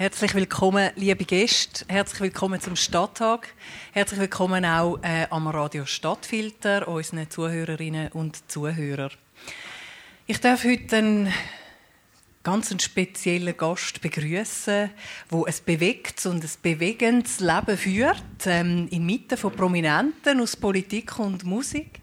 Herzlich willkommen, liebe Gäste. Herzlich willkommen zum Stadttag. Herzlich willkommen auch äh, am Radio Stadtfilter, unseren Zuhörerinnen und Zuhörern. Ich darf heute einen ganz speziellen Gast begrüßen, wo ein bewegtes und ein bewegendes Leben führt, ähm, inmitten von Prominenten aus Politik und Musik.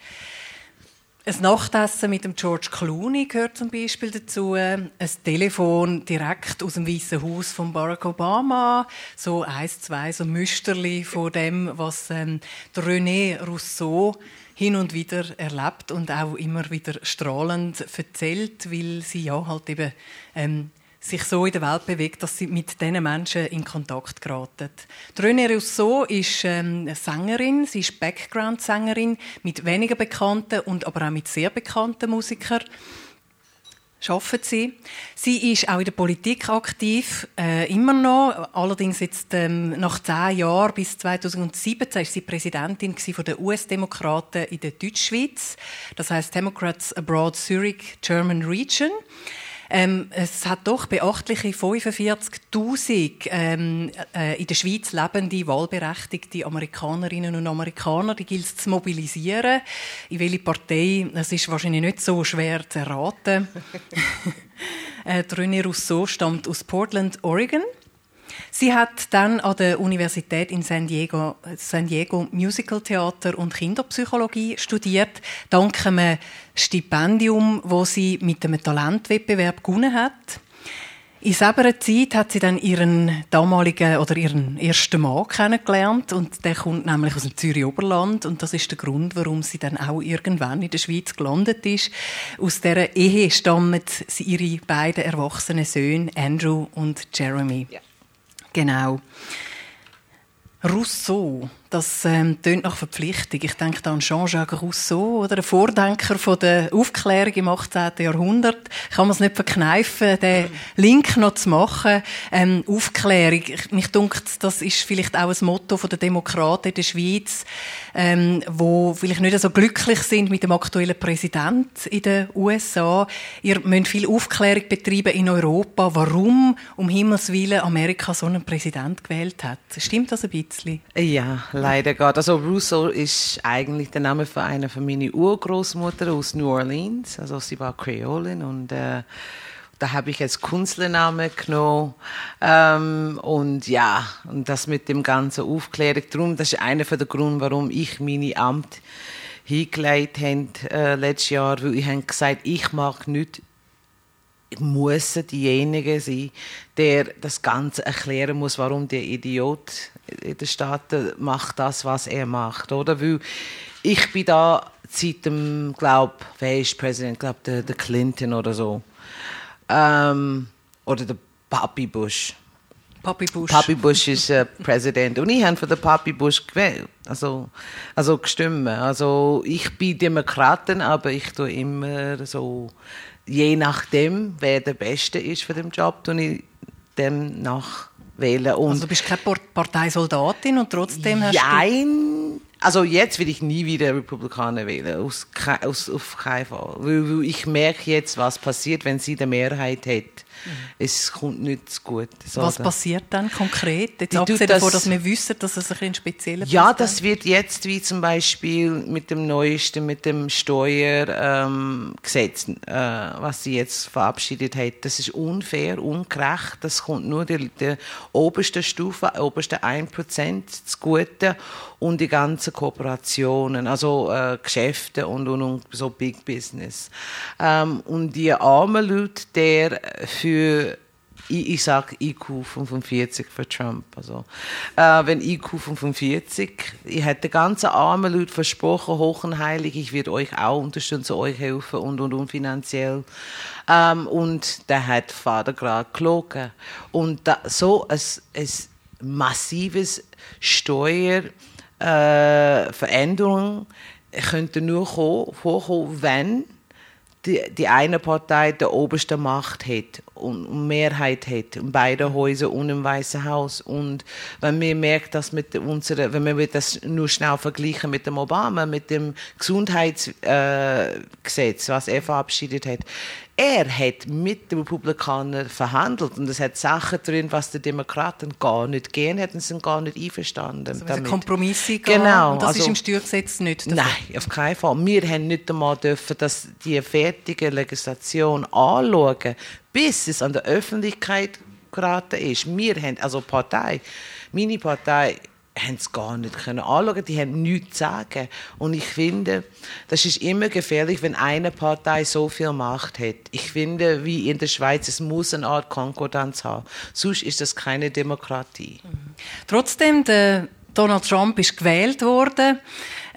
Ein Nachtessen mit dem George Clooney gehört zum Beispiel dazu. Ein Telefon direkt aus dem Weißen Haus von Barack Obama. So eins, zwei, so Müsterli von dem, was ähm, René Rousseau hin und wieder erlebt und auch immer wieder strahlend erzählt, weil sie ja halt eben ähm, sich so in der Welt bewegt, dass sie mit diesen Menschen in Kontakt geraten. René Rousseau ist ähm, Sängerin, sie ist Background-Sängerin mit weniger bekannten und aber auch mit sehr bekannten Musikern. Schaffen sie. Sie ist auch in der Politik aktiv, äh, immer noch. Allerdings jetzt ähm, nach zehn Jahren bis 2017 ist sie Präsidentin von der US-Demokraten in der Deutschschweiz. Das heißt Democrats Abroad Zurich German Region. Ähm, es hat doch beachtliche 45.000 ähm, äh, in der Schweiz lebende wahlberechtigte Amerikanerinnen und Amerikaner. Die gilt es zu mobilisieren. In welche Partei? Das ist wahrscheinlich nicht so schwer zu erraten. äh, René Rousseau stammt aus Portland, Oregon. Sie hat dann an der Universität in San Diego, San Diego Musical Theater und Kinderpsychologie studiert, dank einem Stipendium, wo sie mit einem Talentwettbewerb gewonnen hat. In selber Zeit hat sie dann ihren damaligen oder ihren ersten Mann kennengelernt und der kommt nämlich aus dem Zürich Oberland und das ist der Grund, warum sie dann auch irgendwann in der Schweiz gelandet ist. Aus der Ehe stammen ihre beiden erwachsenen Söhne Andrew und Jeremy. Ja. Genau. Rousseau, das ähm, tönt nach Verpflichtung. Ich denke da an Jean-Jacques Rousseau, oder ein Vordenker von der Aufklärung im 18. Jahrhundert. Kann man es nicht verkneifen, den Link noch zu machen. Ähm, Aufklärung, mich dunkt, das ist vielleicht auch ein Motto von der Demokraten in der Schweiz, ähm, wo vielleicht nicht so glücklich sind mit dem aktuellen Präsident in den USA. Ihr müsst viel Aufklärung betreiben in Europa, warum um Himmels Willen Amerika so einen Präsident gewählt hat. Stimmt das ein bisschen? Ja, leider Gott. Also Russo ist eigentlich der Name für eine von meiner Urgroßmutter aus New Orleans. Also sie war Kreolin und äh, da habe ich als Künstlernamen genommen. Ähm, und ja, und das mit dem ganzen Aufklärung. Darum, das ist einer der Gründe, warum ich meine Amt hingelegt habe äh, letztes Jahr, weil ich habe gesagt, ich mag nicht muss diejenige sein, der das Ganze erklären muss, warum der Idiot in den Staaten macht das, was er macht, oder? Weil ich bin da seit dem, glaub, wer ist Präsident? Glaub, der, der Clinton oder so. Ähm, oder der Papi Bush. Papi Bush. Papi Bush ist äh, Präsident. Und ich habe für den Papi Bush gewählt. Also, also gestimmt. Also, ich bin Demokraten, aber ich tue immer so, je nachdem, wer der Beste ist für den Job, tue ich dem nach wählen. Und also du bist keine Parteisoldatin und trotzdem hast Jein. du... Also jetzt will ich nie wieder Republikaner wählen, aus, aus, auf keinen Fall. Weil, weil ich merke jetzt, was passiert, wenn sie die Mehrheit hat. Es kommt nicht zu gut. So Was passiert dann konkret? Jetzt abgesehen davon, dass wir wissen, dass es ein spezieller Ja, das wird jetzt wie zum Beispiel mit dem neuesten, mit dem Steuergesetz, ähm, äh, was sie jetzt verabschiedet hat. Das ist unfair, ungerecht. Das kommt nur der, der obersten Stufe, obersten 1% zugute und die ganzen Kooperationen, also äh, Geschäfte und, und, und so Big Business. Ähm, und die armen Leute, der für ich, ich sage IQ 45 für Trump. Also, äh, wenn IQ 45, ich hätte ganze armen Leute versprochen, hoch und heilig, ich werde euch auch unterstützen, euch helfen und und und finanziell. Ähm, und der hat Vater gerade gelogen. Und da, so ein, ein massives Steuer äh, Veränderung könnte nur vorkommen, wenn die, die eine Partei die oberste Macht hat und Mehrheit hat in beiden Häusern und im Weißen Haus. Und wenn wir merken, dass mit unserer, wenn wir das nur schnell vergleichen mit dem Obama, mit dem Gesundheitsgesetz, äh, was er verabschiedet hat, er hat mit den Republikanern verhandelt und es hat Sachen drin, was die Demokraten gar nicht gehen hätten, sind gar nicht einverstanden. Also damit. Kompromisse genau. Und das also, ist im Steuergesetz nicht. Nein, auf keinen Fall. Wir haben nicht einmal dürfen, dass die fertige Legislation anschauen, bis es an der Öffentlichkeit geraten ist. Wir haben, also Partei, meine Partei haben es gar nicht können anschauen, die haben nichts zu sagen. Und ich finde, das ist immer gefährlich, wenn eine Partei so viel Macht hat. Ich finde, wie in der Schweiz, es muss eine Art Konkordanz haben. Sonst ist das keine Demokratie. Mhm. Trotzdem, der Donald Trump ist gewählt worden.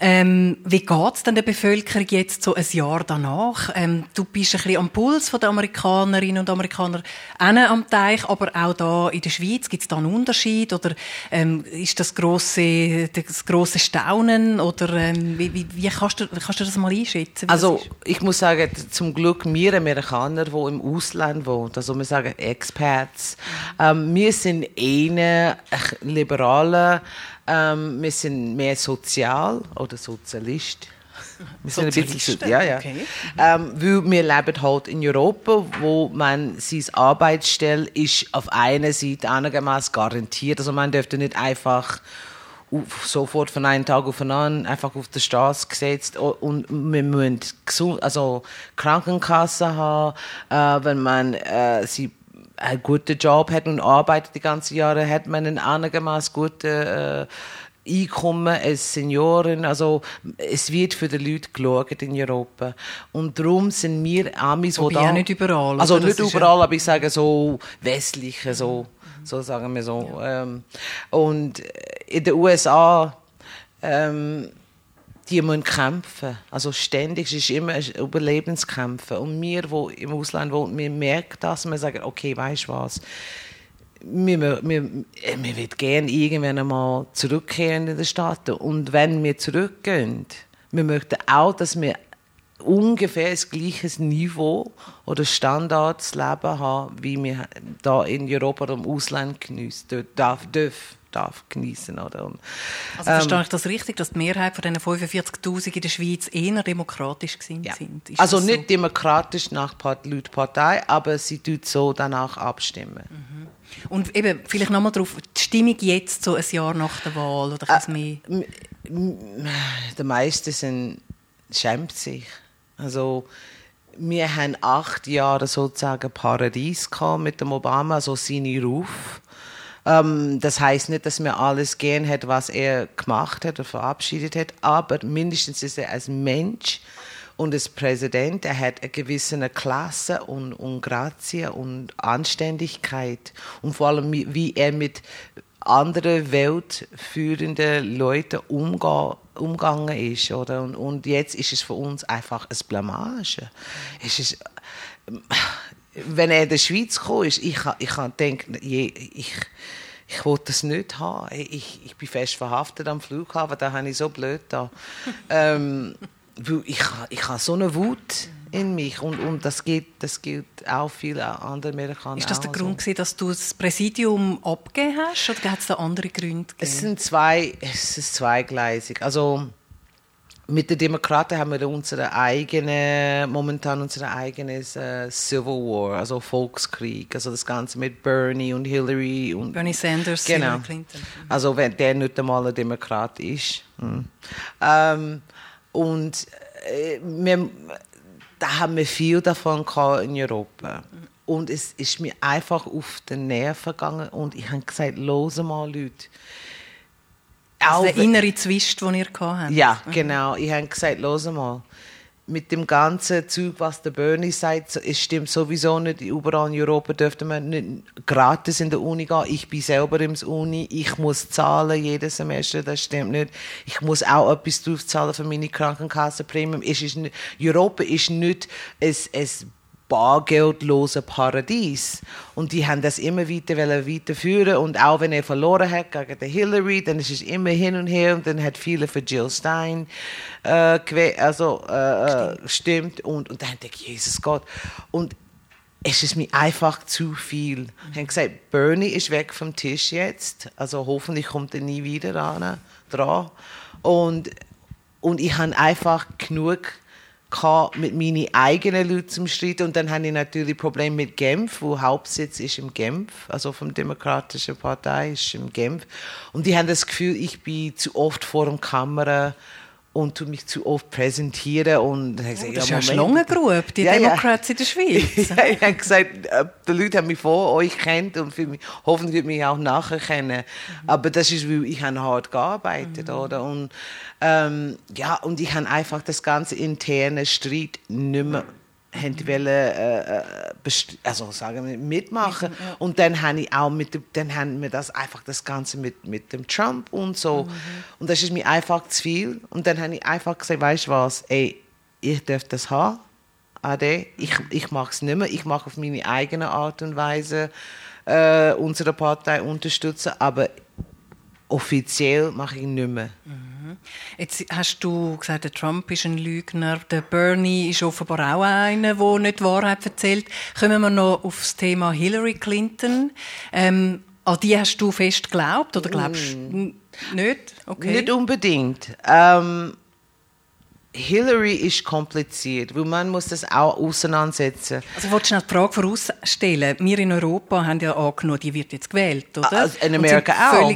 Ähm, wie geht es denn der Bevölkerung jetzt so ein Jahr danach? Ähm, du bist ein bisschen am Puls der Amerikanerinnen und Amerikaner am Teich, aber auch da in der Schweiz gibt es da einen Unterschied oder ähm, ist das große das große Staunen oder ähm, wie, wie, wie, kannst du kannst du das mal einschätzen? Also ich muss sagen, zum Glück wir Amerikaner, die im Ausland wohnen, also wir sagen Expats, ähm, wir sind eine liberale ähm, wir sind mehr sozial oder Sozialist. Wir sind ein bisschen, ja, ja. Okay. Ähm, weil wir leben halt in Europa, wo man sein Arbeitsstelle ist auf einer Seite einigermaßen garantiert. Also man dürfte nicht einfach sofort von einem Tag auf den anderen einfach auf der Straße gesetzt und wir müssen gesund, also Krankenkasse haben, äh, wenn man äh, sie einen guten Job hat und arbeitet die ganzen Jahre, hat man einen einigermaßen guten äh, Einkommen als Senioren. Also es wird für die Leute geschaut in Europa. Und darum sind wir Amis, wo da... nicht überall. Also nicht überall, ja aber ich sage so westliche, so, so sagen wir so. Ja. Ähm, und in den USA... Ähm, die müssen kämpfen. Also ständig, es ist immer ein Überlebenskämpfen. Und wir, die im Ausland wohnen, wir merken das, wir sagen, okay, weißt du was, wir, wir, wir, wir wollen gerne irgendwann einmal zurückkehren in die Stadt. Und wenn wir zurückgehen, wir möchten auch, dass wir ungefähr das gleiche Niveau oder Standardsleben haben, wie wir da in Europa oder im Ausland geniessen dürfen darf genießen oder also verstehe ähm, ich das richtig, dass die Mehrheit von diesen 45.000 in der Schweiz eher demokratisch sind? Ja. also nicht so? demokratisch nach laut Partei, aber sie tut so danach abstimmen. Mhm. Und eben vielleicht nochmal darauf die Stimmung jetzt so ein Jahr nach der Wahl oder etwas äh, mehr? Die meisten sind schämt sich. Also wir haben acht Jahre sozusagen Paradies mit dem Obama, so seine Ruf. Ähm, das heißt nicht, dass mir alles gern hat, was er gemacht hat oder verabschiedet hat, aber mindestens ist er als Mensch und als Präsident, er hat eine gewisse Klasse und, und Grazie und Anständigkeit und vor allem wie er mit anderen weltführenden Leuten umgeht umgegangen ist. Oder? Und, und, jetzt ist es für uns einfach ein Blamage. Es ist, wenn er in die Schweiz kam, ist, ich, ich denke, ich, ich wollte das nicht haben. Ich, ich bin fest verhaftet am Flughafen, da habe ich so blöd da. ähm, ich, ich habe so eine Wut in mich und, und das, geht, das gilt auch viele andere Amerikaner. Ist das der Grund, so. dass du das Präsidium abgegeben hast oder hat es da andere Gründe gegeben? Es sind zwei, es ist zweigleisig. Also mit den Demokraten haben wir unsere eigene, momentan unser eigenes äh, Civil War, also Volkskrieg, also das Ganze mit Bernie und Hillary und Bernie Sanders, genau. Hillary Clinton. Also wenn der nicht einmal ein Demokrat ist. Hm. Ähm, und äh, wir, da haben wir viel davon in Europa. Und es ist mir einfach auf den Nerven gegangen und ich habe gesagt, los mal Leute, also der innere Zwist, den ihr hattet. Ja, genau. Ich habe gesagt, los mal, mit dem ganzen Zeug, was der Bernie sagt, es stimmt sowieso nicht. Überall in Europa dürfte man nicht gratis in der Uni gehen. Ich bin selber im Uni, ich muss zahlen jedes Semester, das stimmt nicht. Ich muss auch etwas draufzahlen für meine Krankenkassenprämie. Europa ist nicht ein, ein bargeldlose Paradies. Und die haben das immer weiter weiterführen. Und auch wenn er verloren hat gegen die Hillary, dann ist es immer hin und her. Und dann hat viele für Jill Stein äh, also, äh, stimmt. stimmt. Und, und dann denke ich, Jesus Gott. Und es ist mir einfach zu viel. Ich habe gesagt, Bernie ist weg vom Tisch jetzt. Also hoffentlich kommt er nie wieder ran, dran. Und, und ich habe einfach genug mit meinen eigenen Leuten zum Streiten und dann habe ich natürlich Probleme mit Genf, wo Hauptsitz ist im Genf, also vom Demokratischen Partei ist im Genf. Und die haben das Gefühl, ich bin zu oft vor der Kamera und tu mich zu oft präsentieren und oh, gesagt, das ja, ist ja Schlangengrube, die ja, Democrats ja. in der Schweiz. ja, ich habe gesagt, äh, die Leute haben mich vor euch kennt und für mich, hoffentlich mich auch nachher kennen. Mhm. Aber das ist, weil ich hart gearbeitet, mhm. oder? Und ähm, ja, und ich habe einfach das ganze interne Streit nicht mehr haben wollen, äh, äh also sagen wir, mitmachen. Ja. Und dann habe ich auch mit dem, dann haben wir das einfach das Ganze mit, mit dem Trump und so. Mhm. Und das ist mir einfach zu viel. Und dann habe ich einfach gesagt, weißt du was, ey, ich darf das haben. Ade. Ich, ich mache es nicht mehr. Ich mache auf meine eigene Art und Weise äh, unsere Partei unterstützen. Aber offiziell mache ich nicht mehr. Mhm. Jetzt hast du gesagt, der Trump ist ein Lügner, der Bernie ist offenbar auch einer, der nicht die Wahrheit erzählt. Kommen wir noch auf das Thema Hillary Clinton. Ähm, an die hast du fest geglaubt oder glaubst du mm. nicht? Okay. Nicht unbedingt. Ähm, Hillary ist kompliziert, weil man muss das auch auseinandersetzen. Also ich wollte schnell die Frage vorausstellen. Wir in Europa haben ja angenommen, die wird jetzt gewählt, oder? Also in Amerika auch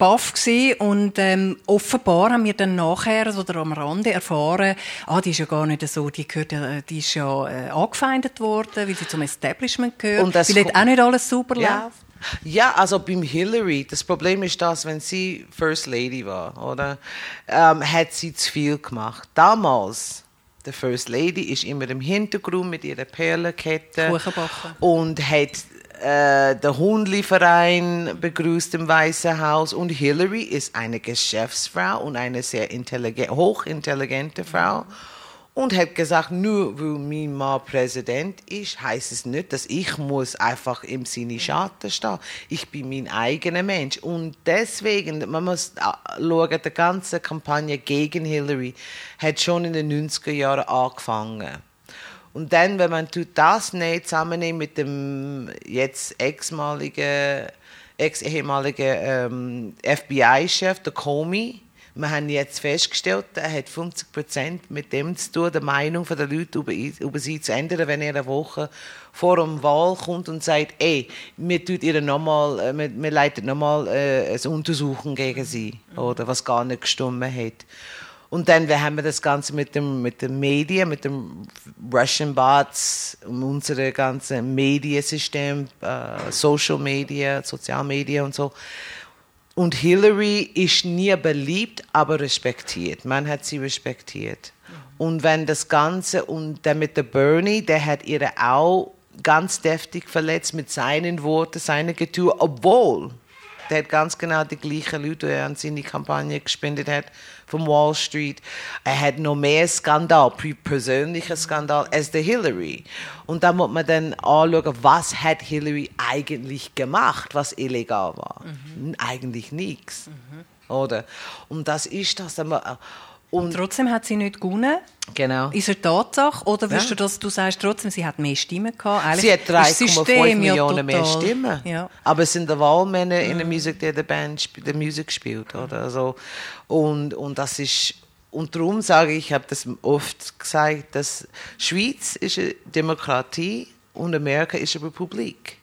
baff und ähm, offenbar haben wir dann nachher oder am Rande erfahren, ah, die ist ja gar nicht so, die, gehört ja, die ist ja äh, angefeindet worden, weil sie zum Establishment gehört, und das weil auch nicht alles super ja. läuft. Ja, also beim Hillary, das Problem ist das, wenn sie First Lady war, oder, ähm, hat sie zu viel gemacht. Damals, die First Lady ist immer im Hintergrund mit ihrer Perlenkette und hat äh, der Hundli-Verein begrüßt im Weißen Haus und Hillary ist eine Geschäftsfrau und eine sehr intelligent, hochintelligente Frau und hat gesagt, nur weil mein Mann Präsident ist, heißt es nicht, dass ich muss einfach im Sinne Schatten stehen. Ich bin mein eigener Mensch und deswegen, man muss schauen, die ganze Kampagne gegen Hillary hat schon in den 90er Jahren angefangen. Und dann, wenn man das nicht zusammennimmt mit dem jetzt ex-ehemaligen ähm, FBI-Chef, der Comey, wir haben jetzt festgestellt, er hat 50 Prozent mit dem zu tun, der Meinung der Leute über, über sie zu ändern, wenn er eine Woche vor dem Wahl kommt und sagt, ey, wir, tut ihr noch mal, äh, wir, wir leiten nochmal äh, eine Untersuchung gegen sie, oder was gar nicht gestimmt hat. Und dann haben wir das Ganze mit dem, mit den Medien, mit dem Russian Bots, unserem ganzen Mediensystem, äh, Social Media, Sozialmedia und so. Und Hillary ist nie beliebt, aber respektiert. Man hat sie respektiert. Und wenn das Ganze, und dann mit der Bernie, der hat ihre auch ganz deftig verletzt mit seinen Worten, seinen Getue, obwohl der hat ganz genau die gleichen Leute, die er an seine Kampagne gespendet hat, von Wall Street. Er hat noch mehr Skandal, persönlicher Skandal, als der Hillary. Und da muss man dann anschauen, was hat Hillary eigentlich gemacht, was illegal war. Mhm. Eigentlich nichts. Mhm. Oder? Und das ist das. Und trotzdem hat sie nicht gewonnen. Genau. Ist er Tatsache? Oder wirst ja. du das, du sagst trotzdem, sie hat mehr Stimmen gehabt? Eigentlich sie hat 3,5 Millionen ja mehr Stimmen. Ja. Aber es sind die Wahlmänner mhm. in der Musik, die der Band der Musik spielt, oder? Also, und, und das ist, und darum sage ich, ich habe das oft gesagt, dass Schweiz ist eine Demokratie und Amerika ist eine Republik.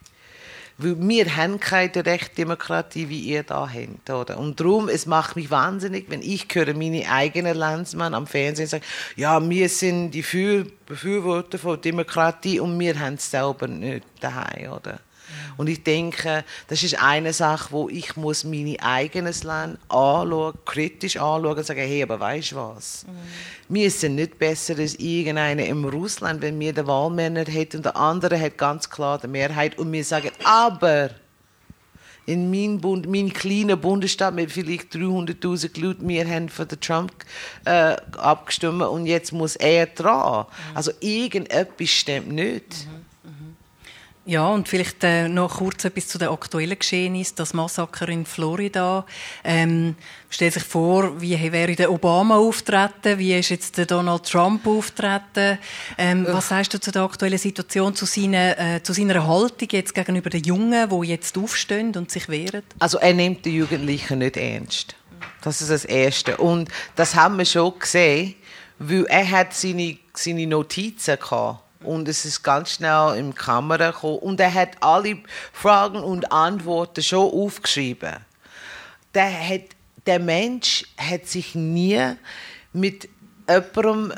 Weil wir haben keine Rechtsdemokratie, wie ihr da habt. Oder? Und darum, es macht mich wahnsinnig, wenn ich höre meine eigenen Landsmann am Fernsehen sagen, ja, wir sind die Befürworter von Demokratie und wir haben es selber nicht daheim, oder? Und ich denke, das ist eine Sache, wo ich muss mein eigenes Land anschauen, kritisch anschauen und sagen, hey, aber weißt du was? Mhm. Wir sind nicht besser als irgendeiner im Russland, wenn wir den Wahlmänner hätten und der andere hat ganz klar die Mehrheit und wir sagen, aber in meinem Bund, mein kleinen Bundesstaat mit vielleicht 300.000 Leuten, wir haben für den Trump äh, abgestimmt und jetzt muss er dran. Mhm. Also irgendetwas stimmt nicht. Mhm. Ja, und vielleicht äh, noch kurz etwas zu den aktuellen Geschehnissen. Das Massaker in Florida. Ähm, stell sich vor, wie wäre der Obama auftreten? Wie ist jetzt der Donald Trump auftreten? Ähm, was sagst du zu der aktuellen Situation, zu seiner, äh, zu seiner Haltung jetzt gegenüber den Jungen, die jetzt aufstehen und sich wehren? Also er nimmt die Jugendlichen nicht ernst. Das ist das Erste. Und das haben wir schon gesehen, weil er hat seine seine Notizen gehabt. Und es ist ganz schnell in die Kamera gekommen. Und er hat alle Fragen und Antworten schon aufgeschrieben. Der, hat, der Mensch hat sich nie mit jemandem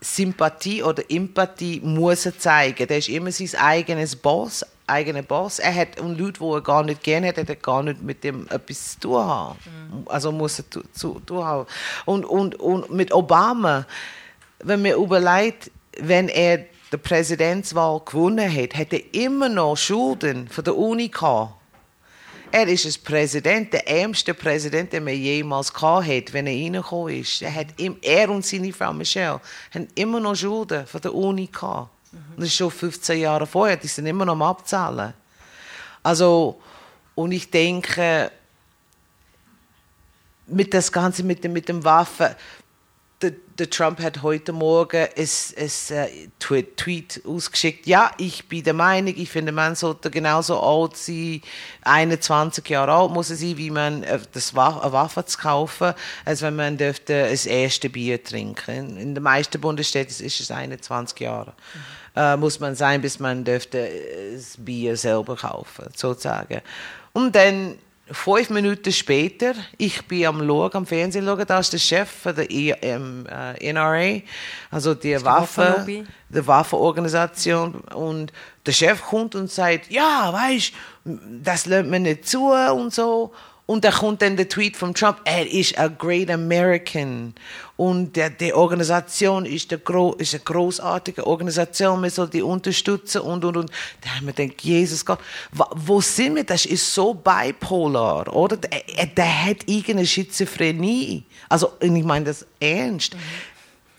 Sympathie oder Empathie muss er zeigen. Der ist immer sein eigenes Boss, eigener Boss. Er hat und Leute, die er gar nicht gerne hat, hat er gar nicht mit dem etwas zu tun haben. Mhm. Also muss er zu, zu tun haben. Und, und, und mit Obama, wenn man überlegt, wenn er die Präsidentswahl gewonnen hat, hat er immer noch Schulden von der Uni gehabt. Er ist ein Präsident, der ärmste Präsident, den man jemals hat, wenn er reingekommen ist. Er, hat, er und seine Frau Michelle haben immer noch Schulden von der Uni gehabt. Mhm. Das ist schon 15 Jahre vorher, die sind immer noch am Abzahlen. Also, und ich denke, mit das Ganze mit mit dem Waffen, der, der, Trump hat heute Morgen ein, ein uh, Tweet ausgeschickt. Ja, ich bin der Meinung, ich finde, man sollte genauso alt sein, 21 Jahre alt muss er sein, wie man äh, das eine Waffe zu kaufen, als wenn man dürfte das erste Bier trinken. In den meisten Bundesstaaten ist es 21 Jahre. Mhm. Uh, muss man sein, bis man dürfte das Bier selber kaufen, sozusagen. Und dann Fünf Minuten später, ich bin am Schauen, am Fernsehen schauen, da ist der Chef der ähm, äh, NRA, also die Waffe, die Waffenorganisation. Und der Chef kommt und sagt, ja, weißt, das lernt man nicht zu und so. Und da kommt dann der Tweet von Trump, er ist a great American. Und der, die Organisation ist, ist eine großartige Organisation, man soll die unterstützen und, und, und. Da haben wir gedacht, Jesus Gott, wo sind wir? Das ist so bipolar, oder? Der, der hat irgendeine Schizophrenie. Also, ich meine das ernst. Mhm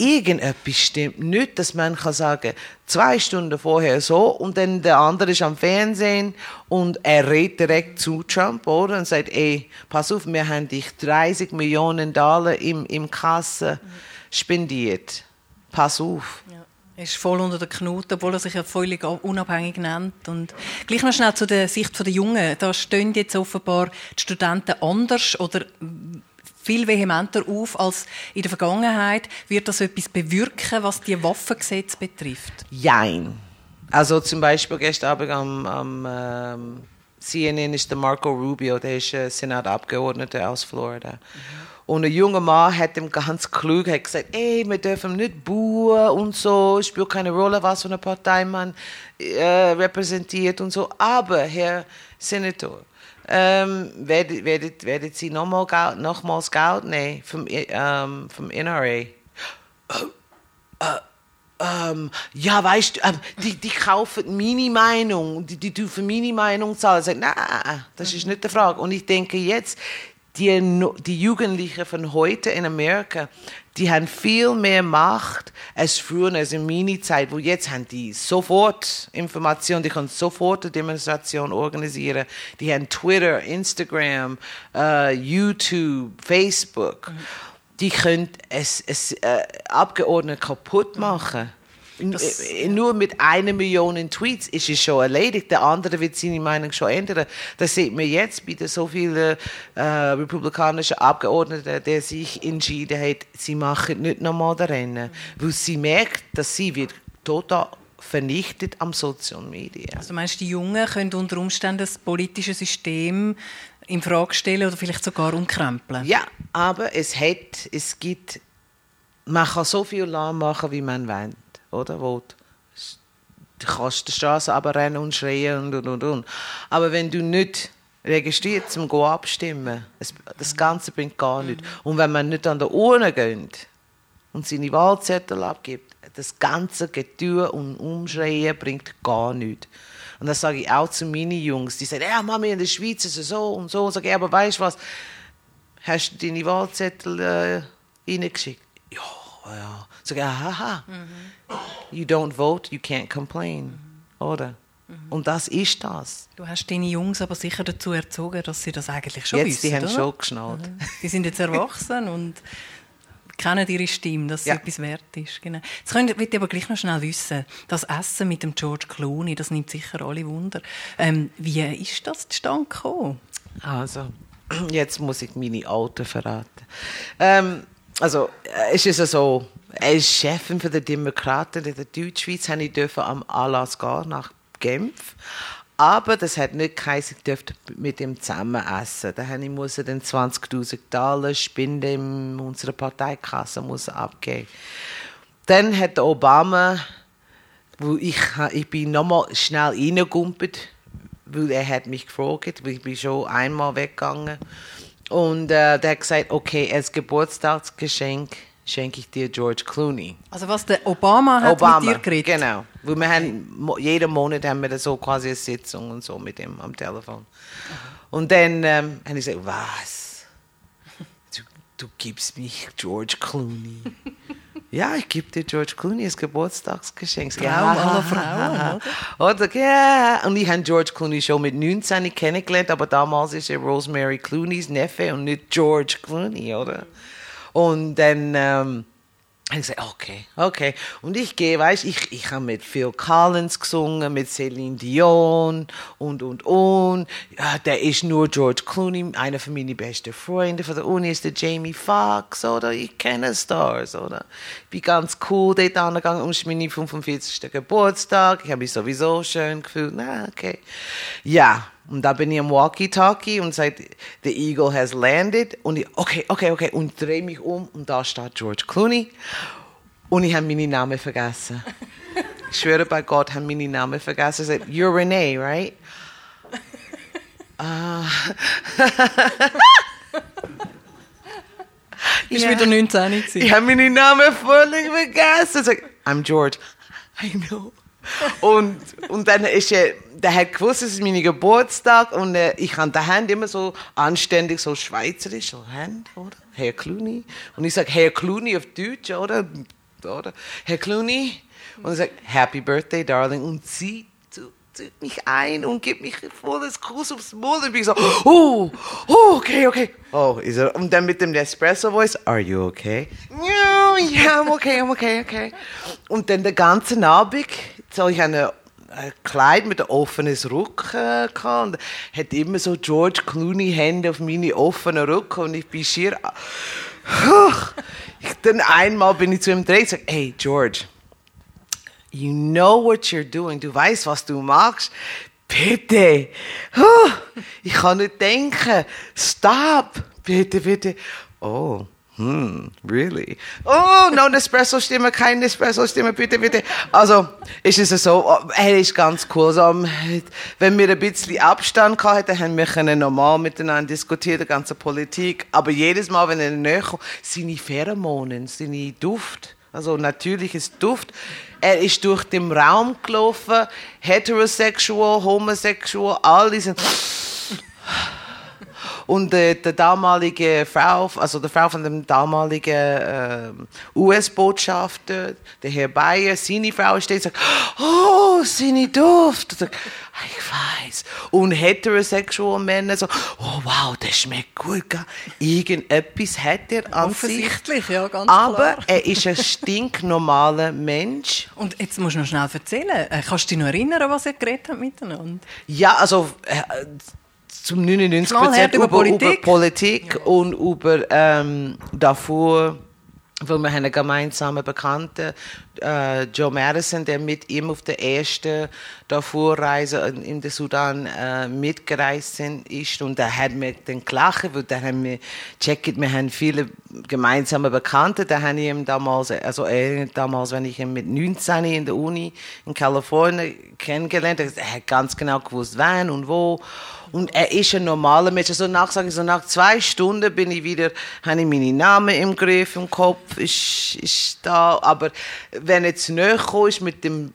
irgendetwas stimmt nicht, dass man kann sagen, zwei Stunden vorher so und dann der andere ist am Fernsehen und er redet direkt zu Trump, oder? Und sagt, ey, pass auf, wir haben dich 30 Millionen Dollar im, im Kasse spendiert. Pass auf. Ja. Er ist voll unter der Knoten, obwohl er sich ja völlig unabhängig nennt. Und gleich noch schnell zu der Sicht der Jungen. Da stehen jetzt offenbar die Studenten anders oder viel vehementer auf als in der Vergangenheit. Wird das etwas bewirken, was die Waffengesetze betrifft? Jein. Also zum Beispiel gestern Abend am, am ähm, CNN ist der Marco Rubio, der ist äh, Senatabgeordneter aus Florida. Mhm. Und ein junger Mann hat ihm ganz klug hat gesagt, ey, wir dürfen nicht buhen und so, spielt keine Rolle, was für eine Partei man äh, repräsentiert und so. Aber, Herr Senator, ähm, werdet, werdet, werdet Sie nochmal Geld, nochmals Geld nehmen vom, ähm, vom NRA? Äh, äh, ähm, ja, weißt du, äh, die, die kaufen meine Meinung, die, die dürfen meine Meinung zahlen. Sagt, nein, das ist nicht die Frage. Und ich denke jetzt, die, die Jugendlichen von heute in Amerika, die haben viel mehr Macht als früher, als in meiner Zeit, wo jetzt haben die sofort Informationen, die können sofort eine Demonstration organisieren. Die haben Twitter, Instagram, uh, YouTube, Facebook. Mhm. Die können es, es äh, Abgeordnete kaputt machen. Das, äh, Nur mit einer Million Tweets ist es schon erledigt. Der andere wird seine Meinung schon ändern. Das sieht man jetzt bei so vielen äh, republikanischen Abgeordneten, die sich entschieden haben, sie machen nicht nochmal das Rennen. Weil sie merkt, dass sie wird total vernichtet am Social Media. Also meinst du, die Jungen können unter Umständen das politische System in Frage stellen oder vielleicht sogar umkrempeln? Ja, aber es hat, es gibt, man kann so viel machen, wie man will oder? Wo du kannst die Straße rennen und schreien und, und, und, Aber wenn du nicht registriert zum abstimmen, das Ganze bringt gar nichts. Und wenn man nicht an der Urne geht und seine Wahlzettel abgibt, das ganze Getue und Umschreien bringt gar nichts. Und das sage ich auch zu meinen Jungs. Die sagen, ja, Mami, in der Schweiz ist es so und so. Sage ich, aber weißt du was? Hast du deine Wahlzettel äh, reingeschickt? Ja, ja. Sage ich, aha. Mhm. You don't vote, you can't complain. Mhm. Oder? Mhm. Und das ist das. Du hast deine Jungs aber sicher dazu erzogen, dass sie das eigentlich schon jetzt, wissen, die haben oder? schon geschnallt. Mhm. Die sind jetzt erwachsen und kennen ihre Stimme, dass ja. etwas wert ist. Genau. Jetzt könnt ihr aber gleich noch schnell wissen, das Essen mit dem George Clooney, das nimmt sicher alle Wunder. Ähm, wie ist das zustande gekommen? Also, jetzt muss ich meine Alten verraten. Ähm, also, äh, es ist so, als Chefin für die Demokraten in der Deutschschweiz habe ich am Anlass gehen nach Genf. Aber das hat nicht geheißen, ich dürfte mit ihm zusammen essen. Da musste ich dann 20.000 Dollar Spinde in unserer Parteikasse muss abgeben. Dann hat Obama, wo ich, ich bin nochmal schnell reingegumpelt, weil er hat mich gefragt, weil ich bin schon einmal weggegangen. Und äh, der hat gesagt, okay, als Geburtstagsgeschenk schenke ich dir George Clooney. Also was der Obama hat Obama, mit dir geredet? genau. Weil wir haben, jeden Monat haben wir so quasi eine Sitzung und so mit ihm am Telefon. Und dann ähm, habe ich gesagt, was? Du, du gibst mich George Clooney. Ja, ich gebe dir George Clooney als Geburtstagsgeschenk. Traum ja, aller Frauen, oder? oder? Ja. Und ich habe George Clooney schon mit 19 kennengelernt, aber damals ist er Rosemary Clooneys Neffe und nicht George Clooney, oder? Und dann ähm, ich gesagt, okay, okay. Und ich gehe, weißt ich, ich habe mit Phil Collins gesungen, mit Celine Dion und, und, und. Ja, der ist nur George Clooney, einer von meinen besten Freunde von der Uni ist der Jamie Foxx, oder? Ich kenne Stars, oder? Ich bin ganz cool dort angegangen, um meinen 45. Geburtstag. Ich habe mich sowieso schön gefühlt. Na, okay. Ja, und da bin ich am Walkie-Talkie und sagt, the Eagle has landed. Und ich, okay, okay, okay. Und drehe mich um und da steht George Clooney. Und ich habe meinen Namen vergessen. ich schwöre bei Gott, ich habe meinen Namen vergessen. Ich sage, you're Renee, right? Uh. Ist wieder 19 Ich habe meinen Namen völlig vergessen. Ich sage, I'm George. I know. Und, und dann ist er, der hat gewusst, es ist mein Geburtstag und äh, ich habe der Hand immer so anständig, so schweizerisch, so Hand, oder? Herr Clooney. Und ich sage Herr Clooney auf Deutsch, oder? oder? Herr Clooney. Und er sagt, Happy Birthday, Darling. Und sie zieht mich ein und gibt mich volles Kuss aufs Maul. Und ich so, oh, oh, okay, okay. Oh, ist er, und dann mit dem Espresso-Voice, are you okay? Ja, yeah, I'm okay, I'm okay, okay. Und dann den ganzen Abend, so ich eine ein Kleid mit einem offenen Rücken gehabt und hat immer so George Clooney Hände auf meine offenen Rücken und ich bin schier ich, dann einmal bin ich zu ihm gedreht und gesagt, hey George you know what you're doing. Du weißt was du machst. Bitte. Ich kann nicht denken. Stop. Bitte bitte. Oh hm, really? Oh, no Nespresso-Stimme, keine Nespresso-Stimme, bitte, bitte. Also, ist es so, oh, er ist ganz cool. Also, wenn wir ein bisschen Abstand hatten, haben wir normal miteinander diskutieren, die ganze Politik. Aber jedes Mal, wenn er näher kommt, seine Pheromonen, seine Duft, also natürliches Duft, er ist durch den Raum gelaufen, heterosexual, homosexual, alle sind und äh, der damalige Frau, also der Frau von dem damaligen äh, US-Botschafter, der Herr Bayer, seine Frau steht und sagt, oh, seine Duft. Sagt, ich weiß. Und heterosexual Männer so, oh wow, das schmeckt gut. Gell? Irgendetwas hat er an sich. ja, ganz Aber klar. er ist ein stinknormaler Mensch. Und jetzt musst du noch schnell erzählen. Äh, kannst du dich noch erinnern, was er geredet hat miteinander? Ja, also äh, zum 99 Prozent über, über Politik, über Politik. Ja. und über ähm, davor, weil wir haben einen gemeinsamen Bekannten, äh, Joe Madison, der mit ihm auf der ersten Darfur-Reise in den Sudan äh, mitgereist ist. Und da hat mir dann gelacht, weil da haben wir checkt, wir haben viele gemeinsame Bekannte, da habe ich ihm damals, also er damals, wenn ich ihn mit 19 in der Uni in Kalifornien kennengelernt, er hat ganz genau gewusst, wann und wo und er ist ein normaler Mensch. Also nach, sage ich so, nach zwei Stunden bin ich wieder, habe ich meinen Namen im Griff, im Kopf, ist, ist da. Aber wenn jetzt näher ist mit dem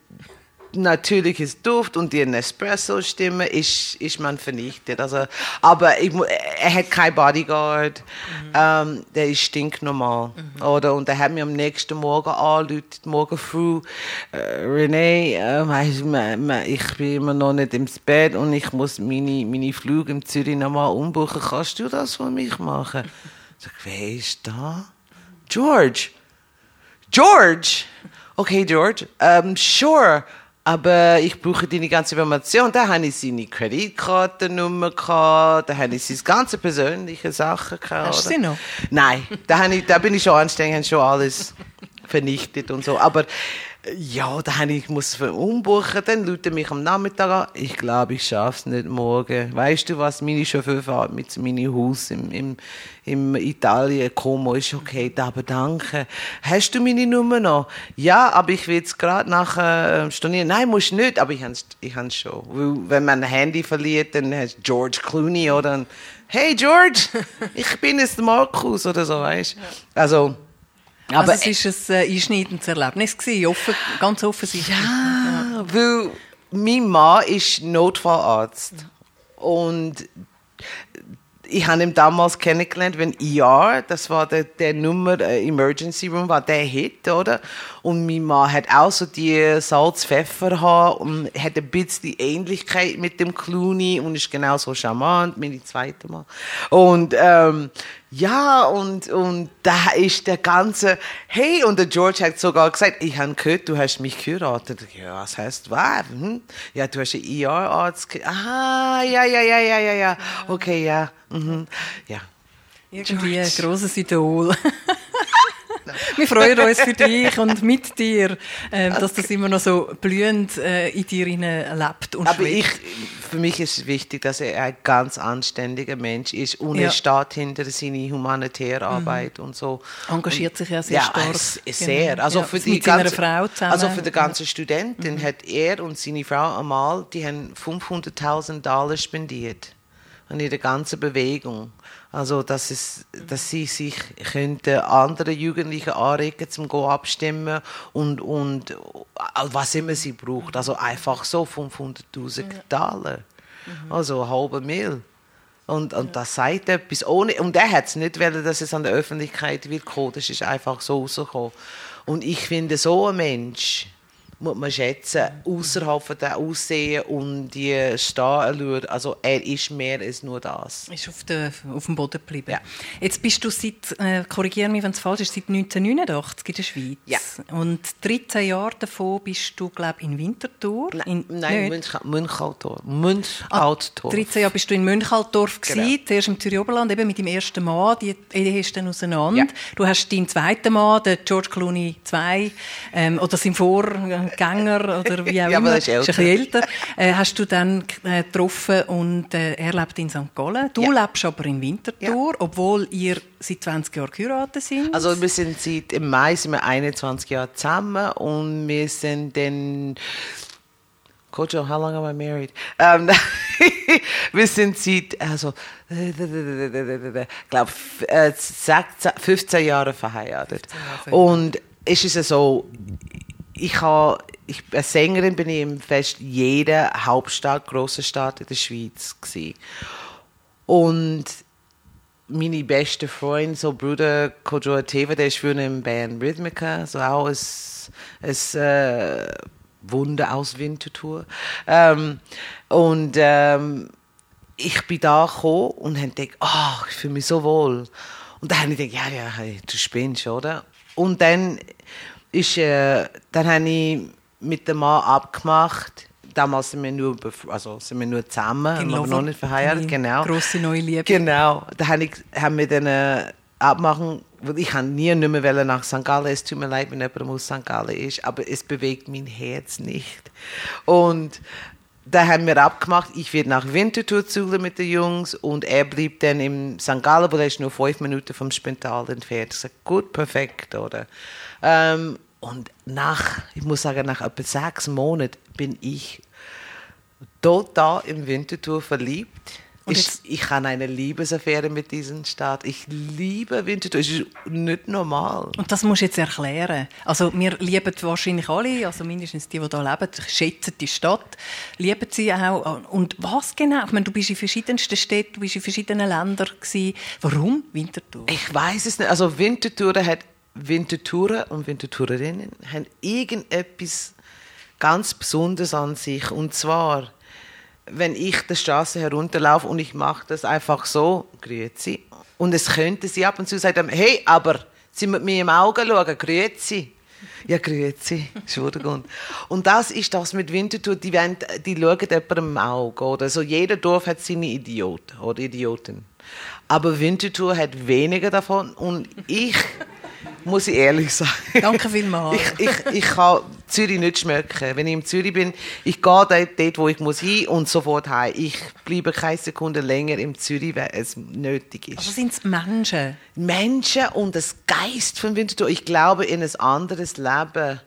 natürliches Duft und die Espresso-Stimme ist, ist man vernichtet. Also, aber ich, er hat kein Bodyguard, mhm. ähm, der ist stinknormal. Mhm. Oder? Und er hat mir am nächsten Morgen angerufen, morgen früh, äh, René, äh, ich bin immer noch nicht ins Bett und ich muss meine, meine Flüge in Zürich nochmal umbuchen. Kannst du das für mich machen? Ich sage, wer ist da? George. George! Okay, George. Um, sure aber ich brauche deine ganze Information. Da habe ich seine Kreditkartennummer gehabt, da habe ich seine ganze persönliche Sachen gehabt. Hast du sie noch? Nein, da, habe ich, da bin ich schon anstrengend, habe schon alles vernichtet und so. Aber ja, da habe ich muss umbuchen, dann lute mich am Nachmittag an. Ich glaube, ich schaffe es nicht morgen. Weißt du was, meine Chauffeur fährt mit meinem Haus im, im, im Italien, Como, ist okay, aber danke. Hast du meine Nummer noch? Ja, aber ich will jetzt gerade nachher äh, stornieren. Nein, musst nicht, aber ich habe es ich schon. Weil, wenn man ein Handy verliert, dann hast George Clooney oder Hey George, ich bin jetzt Markus oder so, weißt du. Also, aber also es war ein äh, einschneidendes Erlebnis, gewesen, offen, ganz offensichtlich. Ja, ja, weil mein Mann ist Notfallarzt. Und ich habe ihn damals kennengelernt, wenn ER, das war der, der Nummer äh, Emergency Room, war der Hit, oder? Und mein Mann hat auch so die Salz-Pfeffer und hat ein bisschen die Ähnlichkeit mit dem Clooney und ist genauso charmant, meine zweite Mal. Und ähm, ja, und, und da ist der ganze, hey, und der George hat sogar gesagt, ich habe gehört, du hast mich geheiratet. Ja, was heißt, was? Hm? Ja, du hast einen ER-Arzt. Ah, ja, ja, ja, ja, ja, ja. Okay, ja. Mhm. Ja. Irgendwie ein grosses Idol. Wir freuen uns für dich und mit dir, äh, dass das immer noch so blühend äh, in dir lebt und Aber ich, für mich ist es wichtig, dass er ein ganz anständiger Mensch ist und ja. er steht hinter seiner humanitären mhm. Arbeit mhm. und so. Engagiert sich ja sehr ja, stark. sehr. Genau. Also, ja, für die ganze, Frau zusammen. also für die ganze Studentin mhm. hat er und seine Frau einmal, die haben 500.000 Dollar spendiert an ihre ganze Bewegung. Also, dass, es, dass sie sich könnte andere Jugendliche anregen zum Go abstimmen und, und was immer sie braucht. Also einfach so 500.000 Dollar. Mhm. Also eine halbe Mil. Und, und das sagt etwas ohne, und er hat es nicht wollen, dass es an der Öffentlichkeit wird kommen. Das ist einfach so rausgekommen. Und ich finde, so ein Mensch, muss man schätzen, außerhalb von dem Aussehen und die Stahlen Also er ist mehr als nur das. Ist auf, der, auf dem Boden geblieben. Ja. Jetzt bist du seit, äh, korrigiere mich, wenn es falsch ist, seit 1989 in der Schweiz. Ja. Und 13 Jahre davon bist du, glaube ich, in Winterthur. Nein, in, nein Münchaltorf. Münchaltorf. Ah, 13 Jahre bist du in Münchaltorf genau. zuerst im Zürich Oberland, eben mit dem ersten Mann, die Ehe hast dann auseinander. Ja. Du hast deinen zweiten Mann, den George Clooney II, ähm, oder sein Vor Gänger oder wie auch ja, immer, ist, ist ein bisschen älter, äh, hast du dann äh, getroffen und äh, er lebt in St. Gallen. Du ja. lebst aber in Winterthur, ja. obwohl ihr seit 20 Jahren geheiratet sind. Also wir sind seit im Mai sind wir 21 Jahre zusammen und wir sind dann Kojo, how long am I married? Um, wir sind seit, also, glaube, 15 Jahre verheiratet. 15 Jahre. Und es ist so, ich habe, ich, als Sängerin bin ich in fast jeder Hauptstadt, große Stadt in der Schweiz gewesen. Und meine beste Freund, so Bruder Kojo Teva, der ist für eine Band Rhythmica, so auch ein, ein äh, Wunder aus Winterthur. Ähm, und ähm, ich bin da gekommen und habe gedacht, oh, ich fühle mich so wohl. Und dann habe ich gedacht, ja, ja, du spinnst, oder? Und dann ist, äh, dann habe ich mit dem Mann abgemacht. Damals sind wir nur, also sind wir nur zusammen, aber noch nicht verheiratet. Genau. Grosse neue Liebe. Genau. Da habe ich, haben wir dann äh, abmachen, weil ich nie nicht mehr nach St. Gallen. Es tut mir leid, wenn jemand aus St. Gallen ist, aber es bewegt mein Herz nicht. Und da haben wir abgemacht, ich werde nach Winterthur zuhlen mit den Jungs und er blieb dann im St. Gallen, wo er ist nur fünf Minuten vom Spital entfernt. Ich sagte, gut, perfekt, oder? Ähm, und nach, ich muss sagen, nach etwa sechs Monaten bin ich total im Winterthur verliebt. Ich, ich habe eine Liebesaffäre mit diesem Staat. Ich liebe Winterthur. Es ist nicht normal. Und das musst du jetzt erklären. Also wir lieben wahrscheinlich alle, also mindestens die, die hier leben, schätzen die Stadt, lieben sie auch. Und was genau? Ich meine, du bist in verschiedensten Städten, du bist in verschiedenen Ländern gewesen. Warum Winterthur? Ich weiß es nicht. Also Winterthur hat Winterthurer und Winterthurerinnen haben irgendetwas ganz Besonderes an sich. Und zwar, wenn ich die Straße herunterlaufe und ich mache das einfach so, grüezi. Und es könnte sie ab und zu sagen, hey, aber sie mit mir im Auge schauen, grüezi. Ja, grüezi, Entschuldigung. Und das ist das mit Winterthur, die, wollen, die schauen jemandem im Auge. Oder? So, jeder Dorf hat seine Idioten oder Idioten. Aber Winterthur hat weniger davon und ich muss ich ehrlich sagen. Danke vielmals. Ich, ich, ich kann Zürich nicht schmecken. Wenn ich in Zürich bin, ich gehe dort, dort, wo ich muss hin und sofort heim. Ich bleibe keine Sekunde länger in Zürich, weil es nötig ist. Also sind es Menschen? Menschen und das Geist von Winterthur. Ich glaube in ein anderes Leben,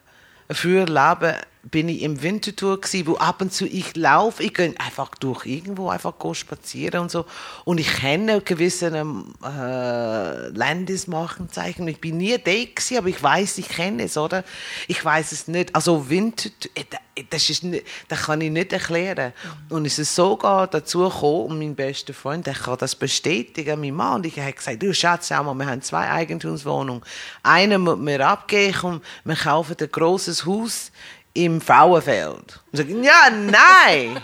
ein früher Leben bin ich im Winterthur gsi, wo ab und zu ich laufe, ich gehe einfach durch irgendwo einfach spazieren und so und ich kenne gewisse äh, Landesmarkenzeichen. Ich bin nie da gewesen, aber ich weiß, ich kenne es, oder? Ich weiß es nicht. Also Winterthur, äh, das ist nicht, das kann ich nicht erklären. Und es ist sogar dazu gekommen, und mein bester Freund, der kann das bestätigen, mein Mann, und ich habe gesagt, du Schatz, schau mal, wir haben zwei Eigentumswohnungen. Eine muss mir abgeben und wir kaufen ein großes Haus im Frauenfeld. Und sage, ja, nein.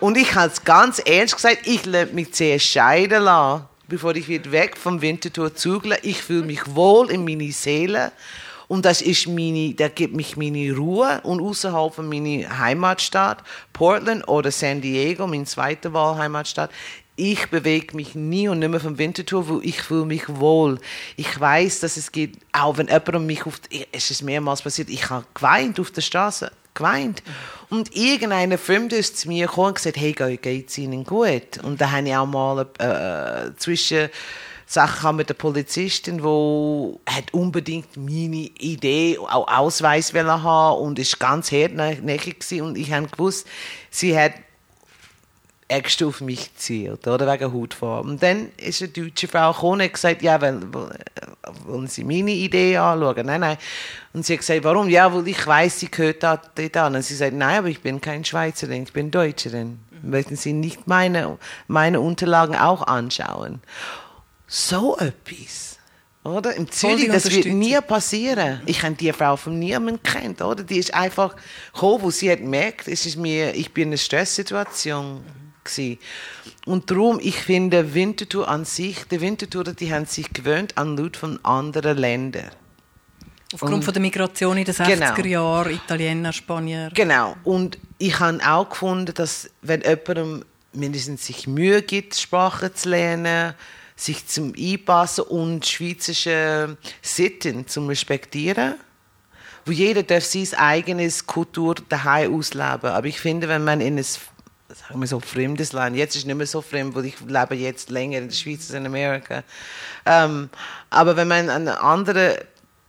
und ich habe es ganz ernst gesagt, ich lasse mich zuerst scheiden lassen, bevor ich wieder weg vom Winterthur zügle. Ich fühle mich wohl in meiner Seele. Und das ist meine, der gibt mich meine Ruhe und außerhalb von meiner Heimatstadt, Portland oder San Diego, meine zweite Wahlheimatstadt, ich bewege mich nie und nicht mehr vom Winterthur, wo ich fühle mich wohl. Ich weiß, dass es geht, auch wenn jemand mich auf, es ist mehrmals passiert, ich habe geweint auf der Straße, geweint. Und irgendeine Fremde ist zu mir gekommen und gesagt, hey, geht es Ihnen gut? Und da habe ich auch mal äh, zwischen Sachen mit der Polizistin, wo hat unbedingt meine Idee, auch Ausweis haben und ist ganz hartnäckig und ich habe gewusst, sie hat extra auf mich gezielt, oder? Wegen Hautfarbe. Und dann ist eine deutsche Frau gekommen und gesagt, ja, wollen, wollen Sie meine Idee anschauen? Nein, nein. Und sie hat gesagt, warum? Ja, weil ich weiß, sie gehört da, an. Und sie sagt, nein, aber ich bin kein Schweizerin, ich bin Deutscherin. Möchten Sie nicht meine, meine Unterlagen auch anschauen? So etwas. Oder? Im Zürich, das wird nie passieren. Ich habe die Frau von niemandem kennt, oder? Die ist einfach gekommen, wo sie hat gemerkt, es ist mir, ich bin in einer Stresssituation gewesen. Und darum, ich finde, Winterthur an sich, die Winterthurer, die haben sich gewöhnt an Leute von anderen Ländern. Aufgrund und, von der Migration in den 60er genau. Jahren, Italiener, Spanier. Genau. Und ich habe auch gefunden, dass wenn jemandem mindestens sich Mühe gibt, Sprache zu lernen, sich zum Einpassen und schweizerische Sitten zu respektieren, wo jeder darf sein eigenes Kultur daheim ausleben. Aber ich finde, wenn man in ein sagen wir so, fremdes Land. Jetzt ist es nicht mehr so fremd, weil ich lebe jetzt länger in der Schweiz als in Amerika. Ähm, aber wenn man in ein anderes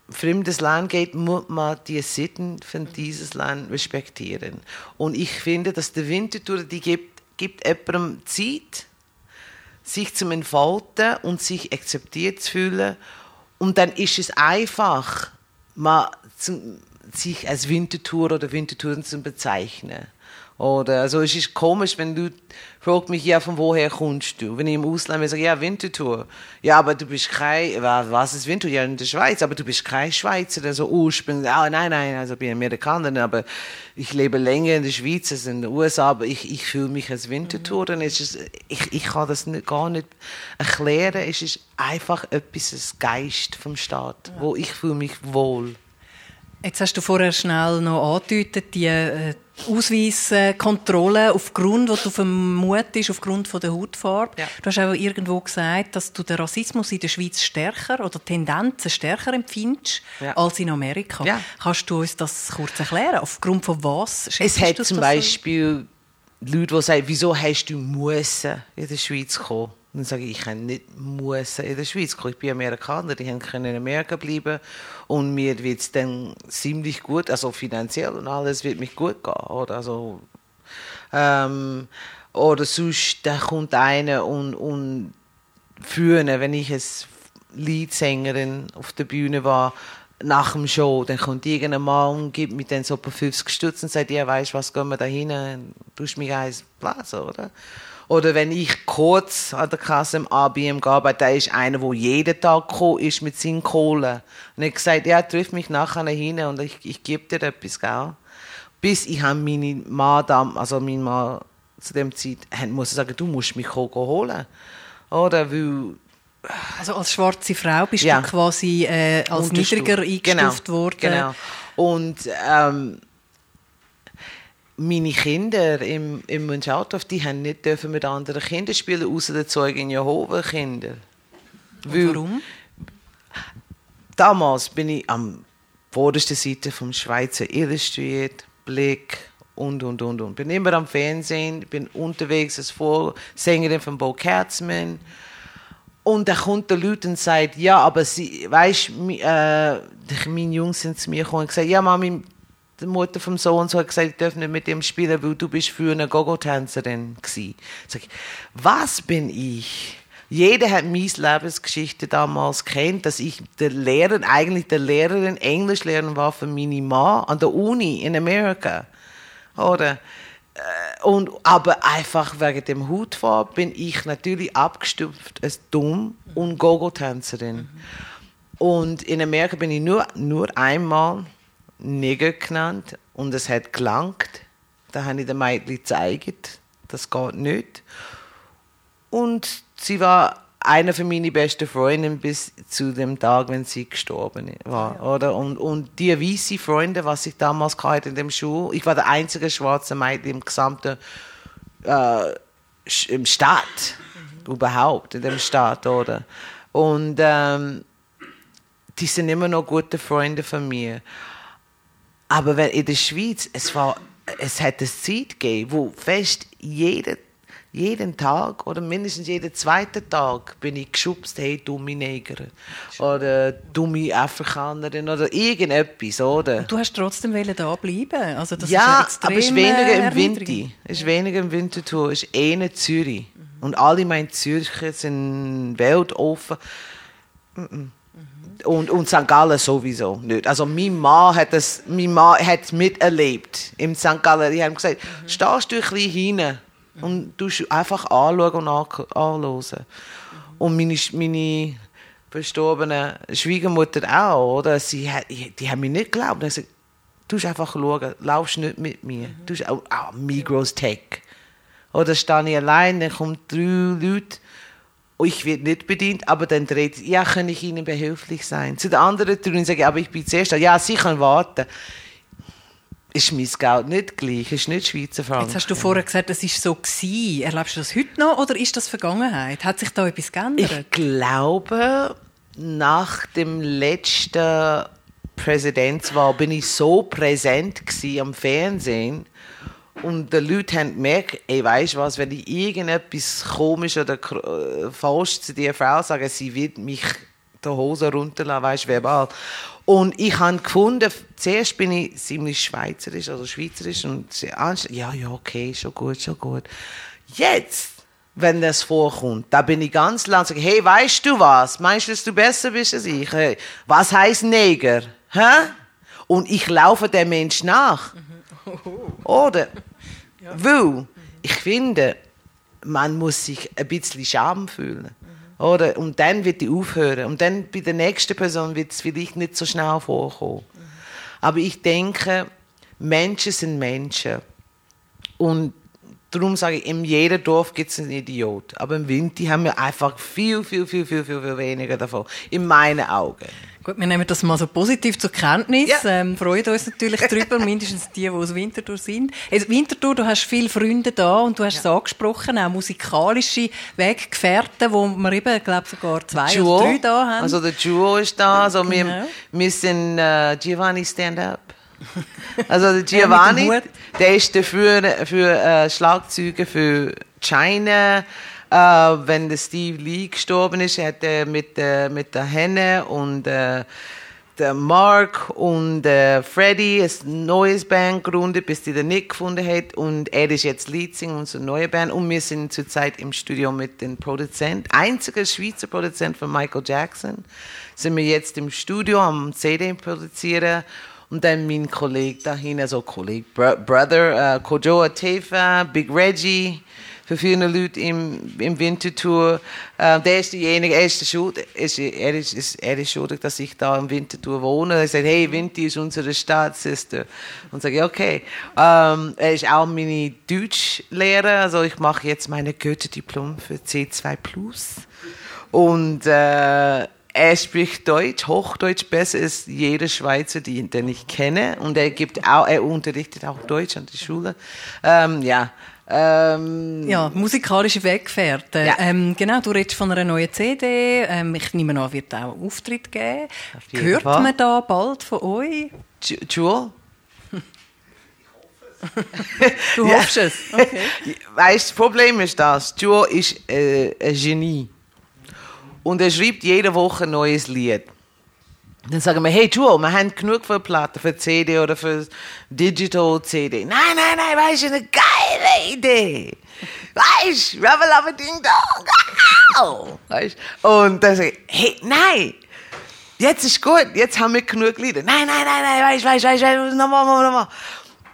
fremdes Land geht, muss man die Sitten von dieses Land respektieren. Und ich finde, dass der Wintertour, die gibt, gibt jemandem Zeit, sich zu entfalten und sich akzeptiert zu fühlen. Und dann ist es einfach, mal zu, sich als Wintertour oder Wintertouren zu bezeichnen. Oder, also es ist komisch, wenn du fragst mich, ja, von woher kommst du? Wenn ich im Ausland bin, sage ja, Winterthur. Ja, aber du bist kein, was ist Winterthur? Ja, in der Schweiz, aber du bist kein Schweizer, also ursprünglich, ah, nein, nein, also ich bin Amerikaner, aber ich lebe länger in der Schweiz als in den USA, aber ich, ich fühle mich als Winterthur. Mhm. Es ist, ich, ich kann das nicht, gar nicht erklären, es ist einfach etwas, ein Geist vom Staat, ja. wo ich fühle mich wohl. Jetzt hast du vorher schnell noch angedeutet, die äh, Ausweiskontrolle aufgrund, was du vermutest, aufgrund von der Hautfarbe. Ja. Du hast auch irgendwo gesagt, dass du den Rassismus in der Schweiz stärker oder Tendenzen stärker empfindest ja. als in Amerika. Ja. Kannst du uns das kurz erklären? Aufgrund von was? Es hat zum Beispiel so? Leute, die sagen, wieso hast du müssen in der Schweiz kommen? Dann sage ich, ich kann nicht müssen in der Schweiz kommen. Ich bin Amerikaner, die können in Amerika bleiben und mir wird es dann ziemlich gut, also finanziell und alles wird mich gut gehen. Oder, also, ähm, oder sonst, da kommt einer und, und führen, wenn ich als Leadsängerin auf der Bühne war, nach dem Show, dann kommt irgendein Mann und gibt mir dann so ein paar 50 Stutz und sagt, ja, weißt was, gehen wir da hin, du hast mich eins blasen, oder? Oder wenn ich kurz an der Kasse im ABM gearbeitet da ist einer, der jeden Tag gekommen ist mit seinen Kohlen. Und ich gesagt, ja, triff mich nachher hin und ich, ich gebe dir etwas, gell? Bis ich meine Madame, also mein Mann zu dem Zeit, muss sagen, du musst mich holen. Oder weil also als schwarze Frau bist ja. du quasi äh, als niedriger eingestuft genau, worden. Genau. Und ähm, meine Kinder im, im Münchautorf, die haben nicht dürfen mit anderen Kindern spielen, außer den Zeugen Jehova Kinder. Weil, warum? damals bin ich am vordersten Seite vom Schweizer Illustriert, Blick und, und, und, und. Bin immer am Fernsehen, bin unterwegs als Vorsängerin von Bo Katzmann. Und da kommt der Leute und sagt, ja, aber sie, weißt, äh, meine Jungs sind zu mir gekommen und gesagt, ja, Mami, die Mutter vom Sohn so hat gesagt, ich darf nicht mit dem spielen, weil du bist früher eine Gogo-Tänzerin gsi. Sag ich, was bin ich? Jeder hat meine Lebensgeschichte damals kennt, dass ich der Lehrer, eigentlich der Lehrerin Englisch lernen war für meine Mann an der Uni in Amerika. Oder? Äh, und, aber einfach wegen dem Hutfarb bin ich natürlich abgestuft als dumm und Gogo-Tänzerin. Mhm. Und in Amerika bin ich nur, nur einmal Nigger genannt und es hat gelangt. Da habe ich den Mädchen gezeigt, das geht nicht. Und sie war einer von meinen besten Freunden bis zu dem Tag, wenn sie gestorben war. Ja. Oder? Und, und die weißen Freunde, was ich damals hatte in dem Schul, ich war der einzige schwarze Mädchen im gesamten äh, im Stadt, mhm. überhaupt, in dem Staat, oder? Und ähm, die sind immer noch gute Freunde von mir. Aber wenn in der Schweiz, es war, es hat eine Zeit gegeben, wo fest jeder jeden Tag oder mindestens jeden zweiten Tag bin ich geschubst, hey, dumme Neger oder dumme Afrikanerin oder irgendetwas, oder? Und du hast trotzdem da bleiben also das Ja, ist aber es ist weniger im Winter. Es ist weniger im Winterthur, es ist eher Zürich. Mhm. Und alle meine Zürcher sind weltoffen. Mhm. Und, und St. Gallen sowieso nicht. Also mein Mann hat es, mein Mann hat miterlebt im St. Gallen. Die haben gesagt, mhm. stehst du ein bisschen hinein und du einfach anschauen und anhören. Und meine, meine verstorbene Schwiegermutter auch, oder? Sie, die haben mir nicht geglaubt. Sie gesagt, du musst einfach schauen, laufst nicht mit mir. Du musst auch, oh, Migros Tech. Oder stehe ich allein, dann kommen drei Leute ich werde nicht bedient, aber dann dreht ja, kann ich Ihnen behilflich sein. Zu den anderen drei sage ich, aber ich bin zuerst da. Ja, Sie können warten ist mein Geld nicht gleich, ist nicht Schweizer Franken. Jetzt hast du vorher gesagt, es war so gewesen. Erlebst du das heute noch oder ist das Vergangenheit? Hat sich da etwas geändert? Ich glaube, nach dem letzten Präsidentswahl bin ich so präsent am Fernsehen und die Leute haben gemerkt, ey, du was, wenn ich irgendetwas komisch oder äh, falsch zu dieser Frau sage, sie wird mich die Hose runterlassen, weißt du, verbal. Und ich habe gefunden, zuerst bin ich ziemlich schweizerisch, also schweizerisch und ja, ja, okay, schon gut, schon gut. Jetzt, wenn das vorkommt, da bin ich ganz lang sage, hey, weißt du was? Meinst du, dass du besser bist als ich? Hey, was heißt Neger? Hä? Und ich laufe dem Mensch nach. Oder? Ja. Weil ich finde, man muss sich ein bisschen Scham fühlen. Oder? Und dann wird die aufhören. Und dann bei der nächsten Person wird es vielleicht nicht so schnell vorkommen. Mhm. Aber ich denke, Menschen sind Menschen. Und darum sage ich, in jedem Dorf gibt es einen Idiot. Aber im Winter haben wir einfach viel, viel, viel, viel, viel, viel weniger davon. In meinen Augen. Gut, wir nehmen das mal so positiv zur Kenntnis. Ja. Ähm, freuen uns natürlich darüber, mindestens die, die aus Winterthur sind. Also Winterthur, du hast viele Freunde da und du hast ja. es angesprochen, auch musikalische Weggefährten, wo wir eben, glaube sogar zwei Duo. oder drei da haben. Also der Duo ist da, also genau. wir, wir sind uh, Giovanni Stand-Up. Also der Giovanni, der ist dafür für äh, Schlagzeuge für China, äh, wenn der Steve Lee gestorben ist, hat er mit, äh, mit der Henne und äh, Mark und äh, Freddy ein neues Band gegründet, bis die den Nick gefunden hat. Und er ist jetzt Leadsinger unserer neuen Band. Und wir sind zurzeit im Studio mit dem Produzent, einziger Schweizer Produzent von Michael Jackson. Sind wir jetzt im Studio am CD produzieren. Und dann mein Kollege dahin, also Kollege, Brother, uh, Kojoa Tefa, Big Reggie, für viele Leute im, im Wintertour. Äh, der ist derjenige, er ist, schuld, ist, er, ist, ist, er ist schuldig, dass ich da im Wintertour wohne. Er sagt, hey, Winter ist unsere Stadt, Sister. Und sage okay. Ähm, er ist auch meine Deutschlehrer, also ich mache jetzt meine Goethe-Diplom für C2+. Und äh, er spricht Deutsch, Hochdeutsch besser als jeder Schweizer, den ich kenne. Und er gibt auch, er unterrichtet auch Deutsch an der Schule. Ähm, ja, Ähm, Ja, musikalische Weggefährten. Ja. Ähm, genau, du redest von einer neuen CD. Ähm, ich nehme an, wird auch Auftritt geben. Hört Fall. man da bald von euch? Jewel? Du Ja. hoffst es? Okay. Weißt, das Problem ist das, Jewel ist äh, ein Genie. Und er schreibt jede Woche ein neues Lied. Dann sagen wir, hey Jewel, wir haben genug für Platten, für CD oder für Digital CD. Nein, nein, nein, weißt du, eine geile Idee. Weißt du, Rubber Lubber Ding Dong. Weißt? Und dann sage ich, hey, nein, jetzt ist gut, jetzt haben wir genug Lieder. Nein, nein, nein, nein, weißt du, weißt du, weißt du, nochmal, nochmal, nochmal.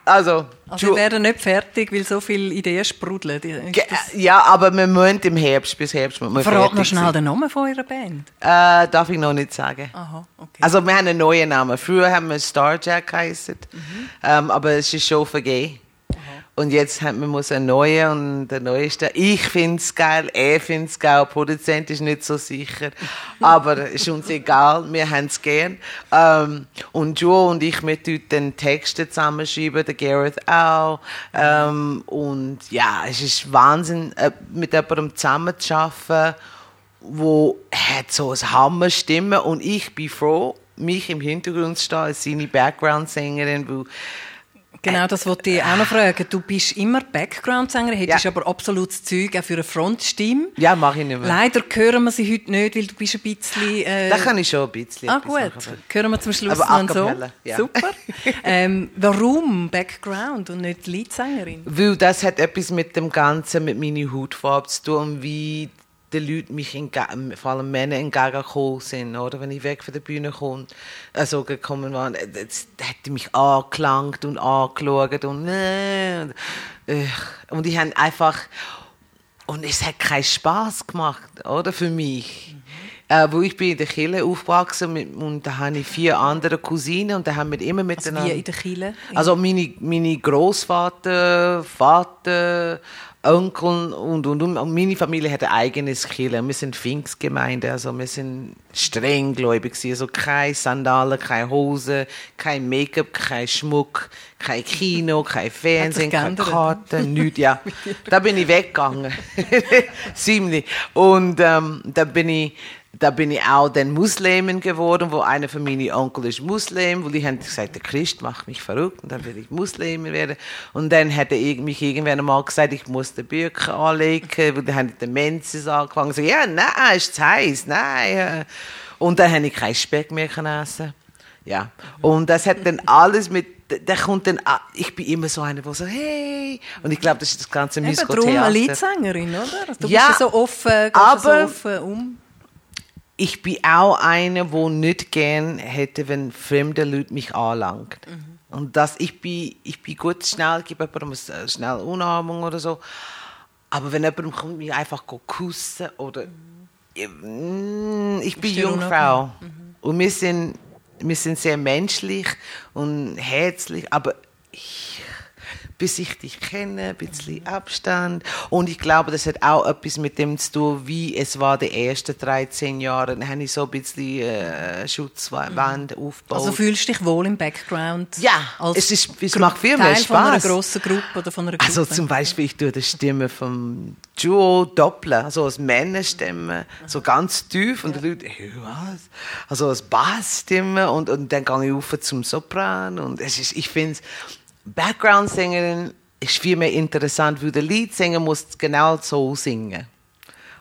Also, Also wir werden nicht fertig, weil so viele Ideen sprudeln. Ja, aber wir müssen im Herbst, bis Herbst müssen wir Verrat noch schnell sein. den Namen von eurer Band. Äh, darf ich noch nicht sagen. Aha, okay. Also wir haben einen neuen Namen. Früher haben wir Starjack geheißen, ähm, aber es ist schon vergeben. Und jetzt haben wir muss einen neuen und der neueste. Ich finde es geil, er findet es geil, Produzent ist nicht so sicher. Aber ist uns egal, wir haben es gern. Ähm, und Joe und ich, wir tun den Texte zusammenschreiben, der Gareth auch. Ähm, und ja, es ist Wahnsinn, äh, mit jemandem zusammen zu arbeiten, wo hat so eine Hammerstimme und ich bin froh, mich im Hintergrund zu stehen als seine Background-Sängerin, weil Genau, das wollte ich auch noch fragen. Du bist immer Background-Sänger, hättest Ja. aber absolutes Zeug auch für eine Frontstimme. ja, mache ich nicht mehr. Leider hören wir sie heute nicht, weil du bist ein bisschen... Äh, Da kann ich schon ein bisschen Ah gut, machen. hören wir zum Schluss Aber noch cappella, ja. Super. ähm, warum Background und nicht Leadsängerin? Weil das hat etwas mit dem Ganzen, mit meiner Hautfarbe zu tun, wie die Leute mich, entge- vor allem Männer, entgegengekommen sind. Oder? Wenn ich weg von der Bühne komme, also gekommen war, das, das hat mich angelangt und angeschaut und, äh, und, äh, und ich habe einfach, und es hat keinen Spaß gemacht, oder, für mich. Äh, wo ich bin in der Kirche aufgewachsen mit, und da habe ich vier andere Cousinen und da haben wir immer Also miteinander... wie in der Kille? Also meine, meine Großvater, Vater, Onkel und, und, und meine Familie hat ein eigenes Kirche. Wir sind Pfingstgemeinde, also wir sind streng gläubig. Also keine Sandalen, keine Hose, kein Make-up, kein Schmuck, kein Kino, kein Fernsehen, keine Karten, nichts. Ja, da bin ich weggegangen. Ziemlich. Und ähm, da bin ich da bin ich auch dann Muslimin geworden, wo einer von meinen Onkel ist Muslim, wo die haben gesagt, der Christ macht mich verrückt und dann will ich Muslimin werden. Und dann hat er mich irgendwann einmal gesagt, ich muss den Bücher anlegen, weil dann haben die Demenzes angefangen. So, ja, nein, ist zu heiß, nein. Und dann habe ich keinen Speck mehr essen. Ja. Und das hat dann alles mit, der kommt dann, ah, ich bin immer so einer, der so, hey. Und ich glaube, das ist das ganze Eben Musical darum eine. Leadsängerin, oder? Du Ja, bist ja so offen, gehst aber- so offen um. Ich bin auch eine, wo nicht gern hätte, wenn fremde Leute mich anlangt. Und das, ich bin, ich bin gut schnell, ich gebe jemandem eine schnell Umarmung oder so. Aber wenn jemand kommt, mich einfach go kussen oder Mm, ich bin Jungfrau. und wir sind, wir sind sehr menschlich und herzlich, aber ich, bis ich dich kenne, ein bisschen Abstand. Und ich glaube, das hat auch etwas mit dem zu tun, wie es war die ersten 13 Jahre. Dann habe ich so ein bisschen äh, Schutzwand aufgebaut. Also fühlst du dich wohl im Background? Ja, es ist- es Gru- macht viel mehr Teil von einer Spaß. grossen Gruppe oder von einer Gruppe? Also zum Beispiel, ich tue die Stimme vom Duo doppeln, also als Männerstimme, so ganz tief und die Leute, hey, was? Also als Bassstimme und, und dann gehe ich auf zum Sopran und es ist, ich finde, Background-Sängerin ist viel mehr interessant, weil der Leadsänger muss genau so singen.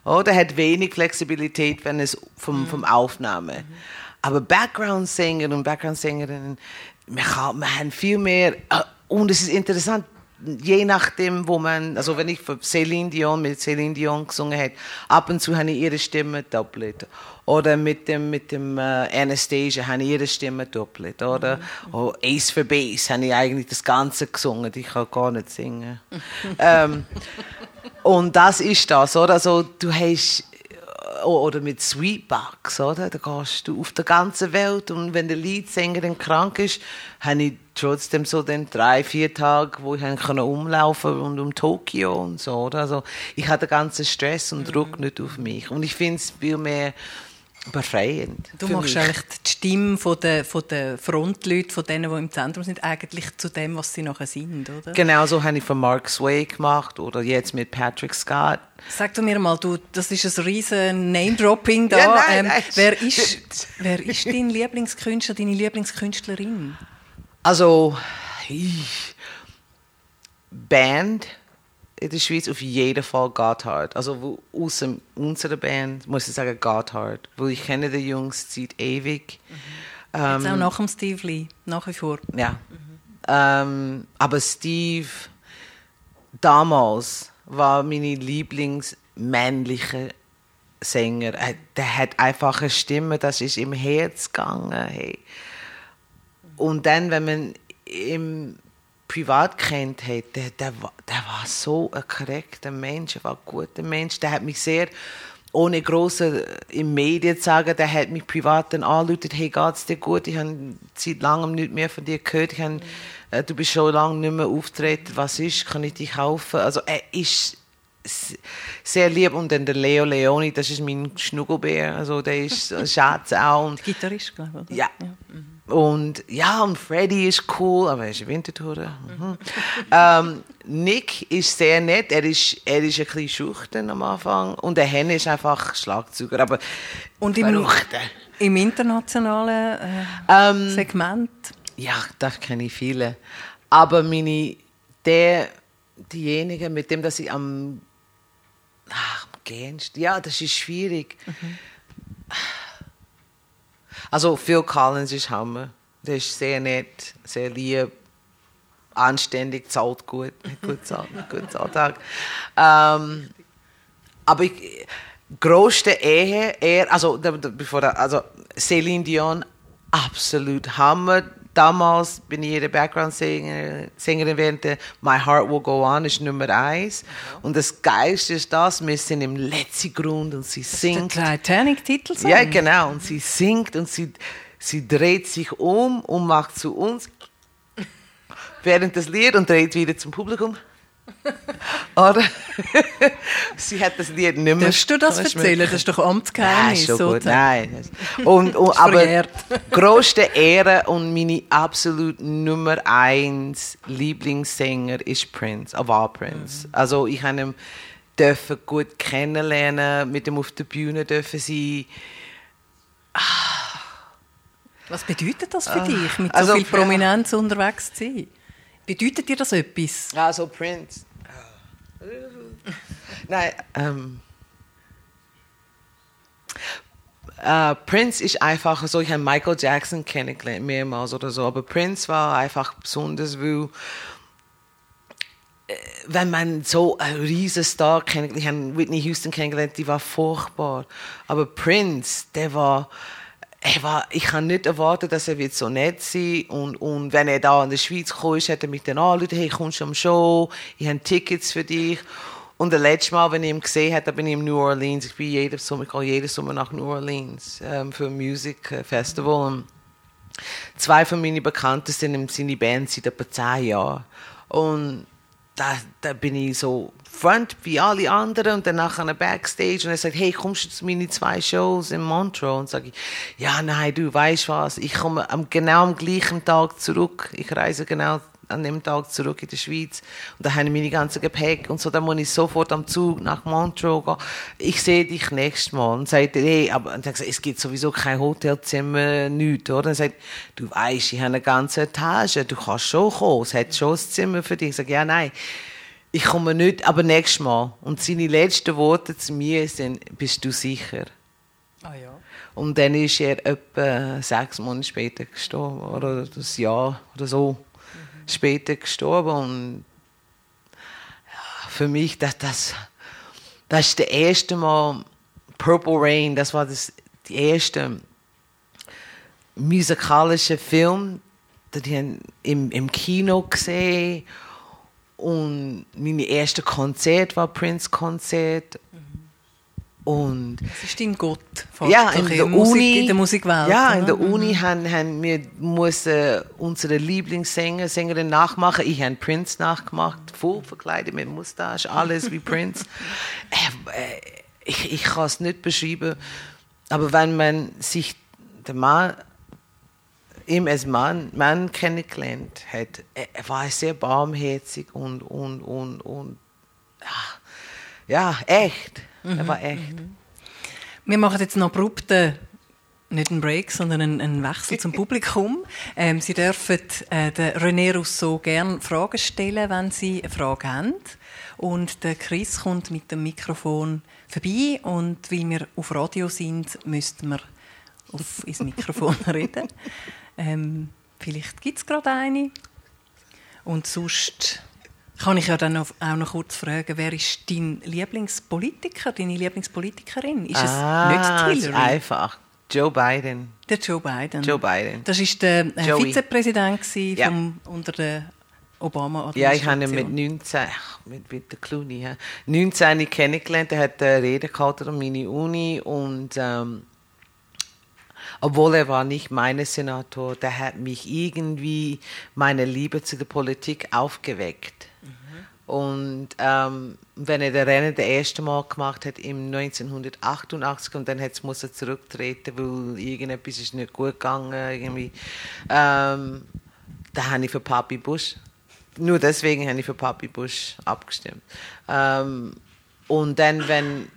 Oder hat wenig Flexibilität, wenn es vom, vom Aufnahme. Aber Background-Sänger und Background-Sängerinnen, wir, haben- wir haben viel mehr, äh, und es ist interessant, je nachdem, wo man, also wenn ich für Celine Dion, mit Celine Dion gesungen habe, ab und zu habe ich ihre Stimme doppelt. Oder mit dem, mit dem äh, Anastasia habe ich ihre Stimme doppelt. Oder oh, Ace for Bass habe ich eigentlich das Ganze gesungen. Ich kann gar nicht singen. ähm, und das ist das, oder? Also, du hast oder mit Sweetbox, oder? Da gehst du auf der ganzen Welt und wenn der Leadsängerin krank ist, habe ich trotzdem so den drei, vier Tage, wo ich kann umlaufen und um Tokio und so, oder? Also ich hatte den ganzen Stress und Druck nicht auf mich und ich finde es viel mehr befreiend. Du machst mich. eigentlich die Stimme von der, von der Frontleute, von denen, die im Zentrum sind, eigentlich zu dem, was sie nachher sind, oder? Genau, so habe ich von Mark Sway gemacht oder jetzt mit Patrick Scott. Sag du mir mal, du, das ist ein riesen Name-Dropping da. Ja, nein, ähm. Wer, ist, wer ist dein Lieblingskünstler, deine Lieblingskünstlerin? Also, ich, Band in der Schweiz auf jeden Fall Gotthard. Also aus unserer Band muss ich sagen Gotthard, weil ich kenne die Jungs seit ewig. Mhm. Ähm, Jetzt auch nach dem Steve Lee, nach wie vor. Ja. Mhm. Ähm, aber Steve damals war meine Lieblingsmännliche Sänger. Der hat einfach eine Stimme, das ist im Herz gegangen. Hey. Und dann, wenn man im privat kennt hat, der, der, der war so ein korrekter Mensch, er war ein guter Mensch. Der hat mich sehr, ohne große äh, im Medien zu sagen, der hat mich privat dann angerufen, hey, geht's dir gut? Ich habe seit langem nicht mehr von dir gehört. Ich habe, äh, du bist schon lange nicht mehr auftreten. Was ist? Kann ich dich kaufen? Also er ist sehr lieb. Und dann der Leo Leoni, das ist mein Schnuggelbär. Also der ist ein Schatz auch. Und, Gitarrist, glaube ich. Ja. ja. Mhm. Und ja, und Freddy ist cool, aber er ist Winterthur. Mhm. ähm, Nick ist sehr nett, er ist, er ist ein bisschen schüchtern am Anfang und der Hen ist einfach Schlagzeuger, aber Und im, im internationalen äh, ähm, Segment? Ja, da kenne ich viele. Aber meine, der, diejenigen, mit dem dass ich am, ach, am gähnsten, ja, das ist schwierig. Mhm also Phil Collins ist Hammer. Der ist sehr nett, sehr lieb, anständig, zahlt gut, gut zahlt, gut Alltag. Ähm, aber ich, größte Ehe, er, also, bevor, also Celine Dion, absolut Hammer damals bin ich ihre Background-Sängerin während My Heart Will Go On ist Nummer eins. Mhm. Und das Geilste ist das, wir sind im letzten Grund und sie singt. der Titanic-Titel Ja, genau. Und sie singt und sie, sie dreht sich um und macht zu uns während das Lied und dreht wieder zum Publikum. Oder? sie hat das Lied nicht mehr. Darfst du das erzählen? Das ist doch Amtsgeheimnis. Nein, gut. Nein. Und, und, aber größte Ehre und meine absolut Nummer eins Lieblingssänger ist Prince, war Prince. Mhm. Also ich habe ihn dürfen gut kennenlernen, mit ihm auf der Bühne dürfen sie. Was bedeutet das für ah. dich, mit also, so viel Prominenz unterwegs zu sein? Bedeutet dir das etwas? Also Prince. Nein, ähm. Uh, Prince ist einfach so, ich habe Michael Jackson kennengelernt, mehrmals oder so, aber Prince war einfach besonders, weil äh, wenn man so einen riesen Star kennengelernt, ich habe Whitney Houston kennengelernt, die war furchtbar, aber Prince, der war war, ich kann nicht erwarten, dass er wird so nett sein und, und wenn er da in der Schweiz kam, hat er mich dann angerufen, hey, kommst du am Show, ich habe Tickets für dich. Und das letzte Mal, wenn ich ihn gesehen habe, bin ich in New Orleans. Ich bin jeden Sommer, ich gehe jeden Sommer nach New Orleans ähm, für ein Music Festival. Und zwei von meinen Bekannten sind in seiner Band seit etwa zehn Jahren. Und da, da bin ich so front wie alle anderen und dann nachher Backstage und er sagt, hey, kommst du zu meinen zwei Shows in Montreux? Und sage ich, ja, nein, du weißt was, ich komme am, genau am gleichen Tag zurück. Ich reise genau an dem Tag zurück in die Schweiz und da habe ich meine ganze Gepäck und so, dann muss ich sofort am Zug nach Montreux gehen. Ich sehe dich nächstes Mal und sagt, hey, aber und dann sagt, es gibt sowieso kein Hotelzimmer, nichts, oder? Dann sagt, du weißt, ich habe eine ganze Etage, du kannst schon kommen, es hat schon ein Zimmer für dich. Ich sage, ja, nein, ich komme nicht, aber nächstes Mal. Und seine letzten Worte zu mir sind, bist du sicher? Ah ja. Und dann ist er etwa sechs Monate später gestorben, oder das Jahr oder so später gestorben. Und ja, für mich, das, das, das ist der erste Mal, Purple Rain, das war das, die erste musikalische Film, den ich im, im Kino gesehen und mein erstes Konzert war Prince-Konzert. Und das ist dein Gott, ja, in der, Musik, Uni, in der Musikwelt. Ja, in der mhm. Uni haben, haben wir mussten unsere Lieblingssänger, Sängerin nachmachen. Ich habe Prince nachgemacht, voll verkleidet mit Mustache, alles wie Prince. Äh, äh, ich, ich kann es nicht beschreiben. aber wenn man sich der Mann, ihm als Mann, Mann kennengelernt hat, er war sehr barmherzig und, und, und, und ja, echt. Mhm. Er war echt. Mhm. Wir machen jetzt noch abrupten nicht einen Break, sondern einen, einen Wechsel zum Publikum. Ähm, Sie dürfen äh, den René Rousseau gerne Fragen stellen, wenn Sie eine Frage haben. Und der Chris kommt mit dem Mikrofon vorbei und weil wir auf Radio sind, müssten wir auf ins Mikrofon reden. Ähm, vielleicht gibt es gerade eine. Und sonst kann ich ja dann auch noch kurz fragen, wer ist dein Lieblingspolitiker, deine Lieblingspolitikerin? Ist ah, es nicht Hillary? Ist einfach. Joe Biden. Der Joe Biden. Joe Biden. Das war der äh, Vizepräsident ja. vom, unter der obama Ja, ich habe ihn mit 19, mit, mit der Clooney, ja, 19 kennengelernt. Er hat eine Rede gehalten an meine Uni und ähm, obwohl er war nicht mein Senator, der hat mich irgendwie meine Liebe zu der Politik aufgeweckt. Und ähm, wenn er den Rennen das erste Mal gemacht hat, im 1988, und dann hat muss er zurücktreten, weil irgendetwas ist nicht gut gegangen, irgendwie, ähm, da habe ich für Papi Bush, nur deswegen habe ich für Papi Bush abgestimmt. Ähm, und dann, wenn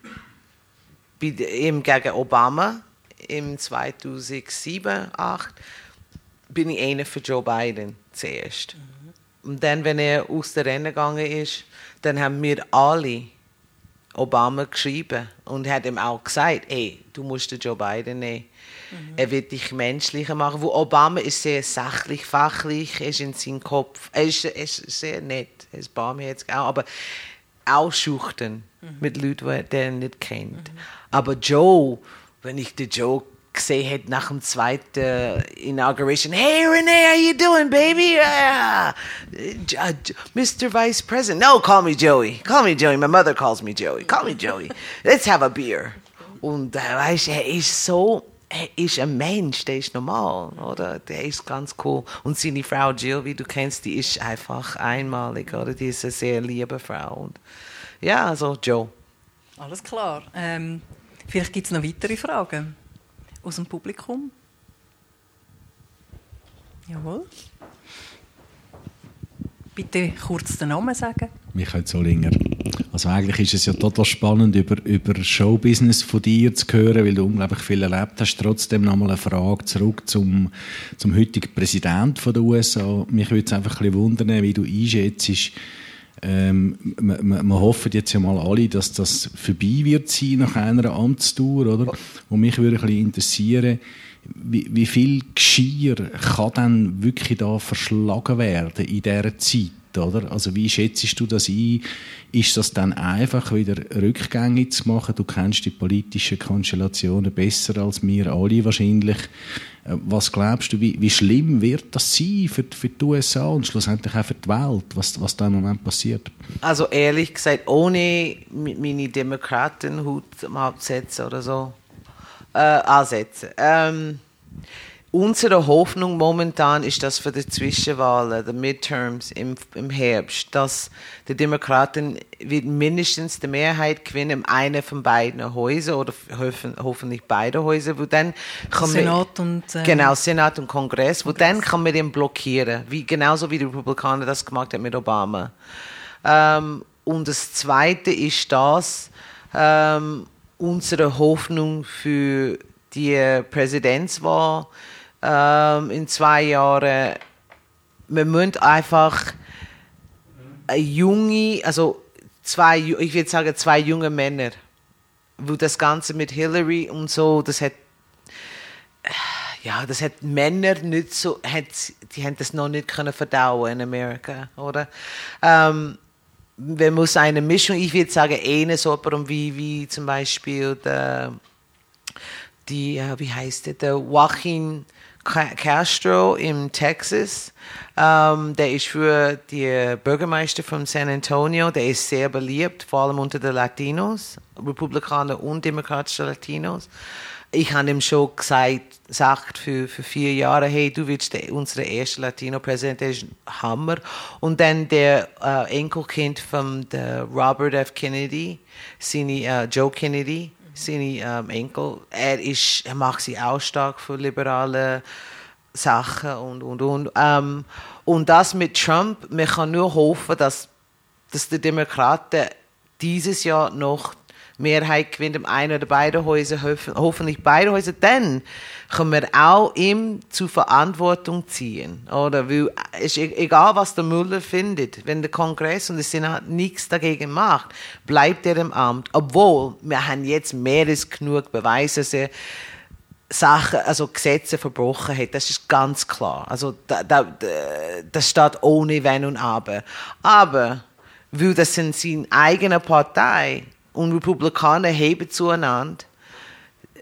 eben gegen Obama im 2007, 2008, bin ich einer für Joe Biden zuerst. Mhm. Und dann, wenn er aus der Rennen gegangen ist, dann haben wir alle Obama geschrieben und hat ihm auch gesagt, hey, du musst den Joe Biden nehmen. Mhm. Er wird dich menschlicher machen. Wo Obama ist sehr sachlich, fachlich, ist in seinem Kopf, er ist, er ist sehr nett, er ist barmherzig auch, aber auch schüchtern mhm. mit Leuten, die er nicht kennt. Mhm. Aber Joe, wenn ich den Joe gesehen hat nach dem zweiten Inauguration. Hey Renee, how you doing, baby? Uh, uh, Mr. Vice President. No, call me Joey. Call me Joey. My mother calls me Joey. Call me Joey. Let's have a beer. Und äh, weißt, er ist so, er ist ein Mensch, der ist normal, oder? Der ist ganz cool. Und seine Frau Jill, wie du kennst, die ist einfach einmalig, oder? Die ist eine sehr liebe Frau. Und ja, also Joe. Alles klar. Ähm, vielleicht gibt es noch weitere Fragen aus dem Publikum? Jawohl. Bitte kurz den Namen sagen. Michael Zollinger. Also eigentlich ist es ja total spannend, über, über Showbusiness von dir zu hören, weil du unglaublich viel erlebt hast. Trotzdem nochmal eine Frage zurück zum, zum heutigen Präsidenten der USA. Mich würde es einfach ein bisschen wundern, wie du einschätzt, ähm, wir, wir, hoffen jetzt ja mal alle, dass das vorbei wird sein nach einer Amtstour, oder? Und mich würde ein bisschen interessieren, wie, wie viel Geschirr kann dann wirklich da verschlagen werden in dieser Zeit? Oder? Also wie schätzt du das ein? Ist das dann einfach wieder rückgängig zu machen? Du kennst die politischen Konstellationen besser als wir alle wahrscheinlich. Äh, was glaubst du, wie, wie schlimm wird das sein für, für die USA und schlussendlich auch für die Welt, was, was da im Moment passiert? Also ehrlich gesagt, ohne meine Demokratenhut absetzen oder so, äh, ansetzen. Ähm, unsere Hoffnung momentan ist, dass für die Zwischenwahlen, die Midterms im, im Herbst, dass die Demokraten wird mindestens die Mehrheit gewinnen in einer von beiden Häusern oder hoffen, hoffentlich beide Häuser, wo dann kann Senat und äh, genau Senat und Kongress, wo Kongress. dann kann man den blockieren, wie genauso wie die Republikaner das gemacht haben mit Obama. Ähm, und das Zweite ist das ähm, unsere Hoffnung für die Präsidentswahl ähm, in zwei Jahren. Wir müssen einfach junge, also zwei, ich würde sagen zwei junge Männer, wo das Ganze mit Hillary und so, das hat ja, das hat Männer nicht so, hat, die haben das noch nicht können verdauen in Amerika, oder? Ähm, wir muss eine Mischung, ich würde sagen, eine so wie, wie zum Beispiel der, die, wie heißt der, der Joaquin Castro in Texas. Ähm, der ist für die Bürgermeister von San Antonio. Der ist sehr beliebt, vor allem unter den Latinos, Republikaner und demokratische Latinos. Ich habe ihm schon gesagt, sagt für, für vier Jahre, hey, du willst der, unsere erste Latino-Präsident, der ist Hammer. Und dann der äh, Enkelkind von der Robert F. Kennedy, seine, äh, Joe Kennedy, seine ähm, Enkel. Er, ist, er macht sich auch stark für liberale Sachen und, und, und. Ähm, und das mit Trump, man kann nur hoffen, dass, dass die Demokraten dieses Jahr noch Mehrheit gewinnt im einen oder beiden Häuser, hoffentlich beide Häuser, dann können wir auch ihm zur Verantwortung ziehen. Oder? Weil, ist e-, egal, was der Müller findet, wenn der Kongress und der Senat nichts dagegen macht, bleibt er im Amt. Obwohl, wir haben jetzt mehr als genug Beweise, dass er Sachen, also Gesetze verbrochen hat, das ist ganz klar. Also da, da, das steht ohne Wenn und Aber. Aber, weil das in seiner eigenen Partei und Republikaner heben zueinander,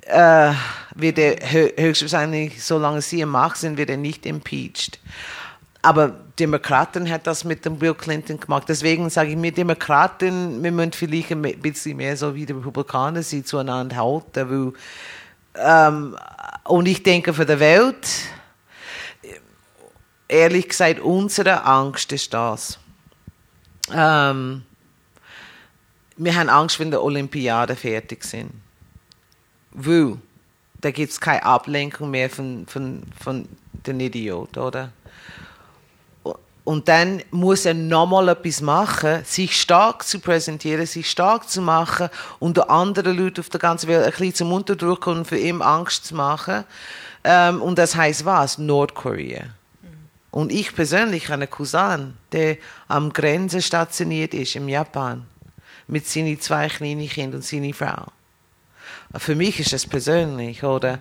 äh, wird er höchstwahrscheinlich, solange sie im Macht sind, wird er nicht impeached. Aber Demokraten hat das mit dem Bill Clinton gemacht. Deswegen sage ich mir, Demokraten, wir müssen vielleicht ein bisschen mehr so wie die Republikaner sie zueinander halten, weil ähm, und ich denke für die Welt, ehrlich gesagt, unsere Angst ist das. Ähm, wir haben Angst, wenn die Olympiaden fertig sind. Weil da gibt es keine Ablenkung mehr von, von, von den Idioten, oder? Und dann muss er nochmal etwas machen, sich stark zu präsentieren, sich stark zu machen und andere Leute auf der ganzen Welt ein bisschen zum Unterdrücken und für ihn Angst zu machen. Ähm, und das heißt was? Nordkorea. Und ich persönlich habe einen Cousin, der am Grenze stationiert ist, in Japan, mit seinen zwei kleinen Kindern und seiner Frau. Für mich ist das persönlich, oder?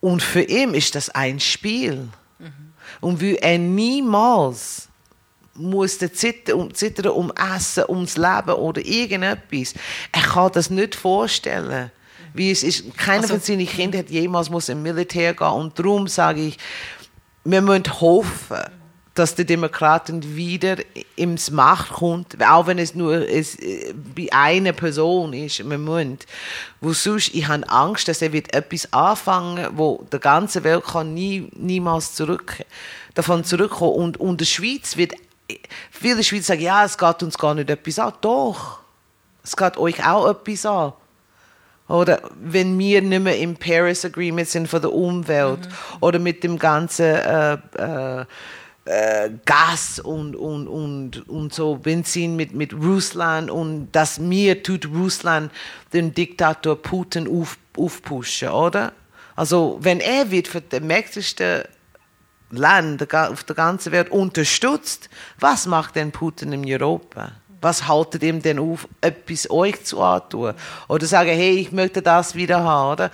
Und für ihn ist das ein Spiel. Und weil er niemals musste zittern, zittern um Essen, ums Leben oder irgendetwas. Er kann das nicht vorstellen. Wie es ist, keiner also, von seinen Kindern hat jemals muss im Militär gehen und darum sage ich, wir müssen hoffen, dass die Demokraten wieder ins Macht kommt, auch wenn es nur es, äh, bei einer Person ist, im Moment. Wo sonst, ich habe Angst, dass er wird etwas anfangen, wo der ganze Welt kann nie, niemals zurück, davon zurückkommen. Und, und der Schweiz wird, viele Schweizer sagen, ja, es geht uns gar nicht etwas an. Doch, es geht euch auch etwas an. Oder wenn wir nicht mehr im Paris Agreement sind für die Umwelt mhm. oder mit dem ganzen äh, äh, äh, Gas und, und, und, und so Benzin mit, mit Russland und das mir tut Russland den Diktator Putin auf, aufpushen, oder? Also wenn er wird für das mächtigste Land auf der ganzen Welt unterstützt, was macht denn Putin in Europa? was haltet ihm denn auf, etwas euch zu antun? Oder sagen, hey, ich möchte das wieder haben, oder?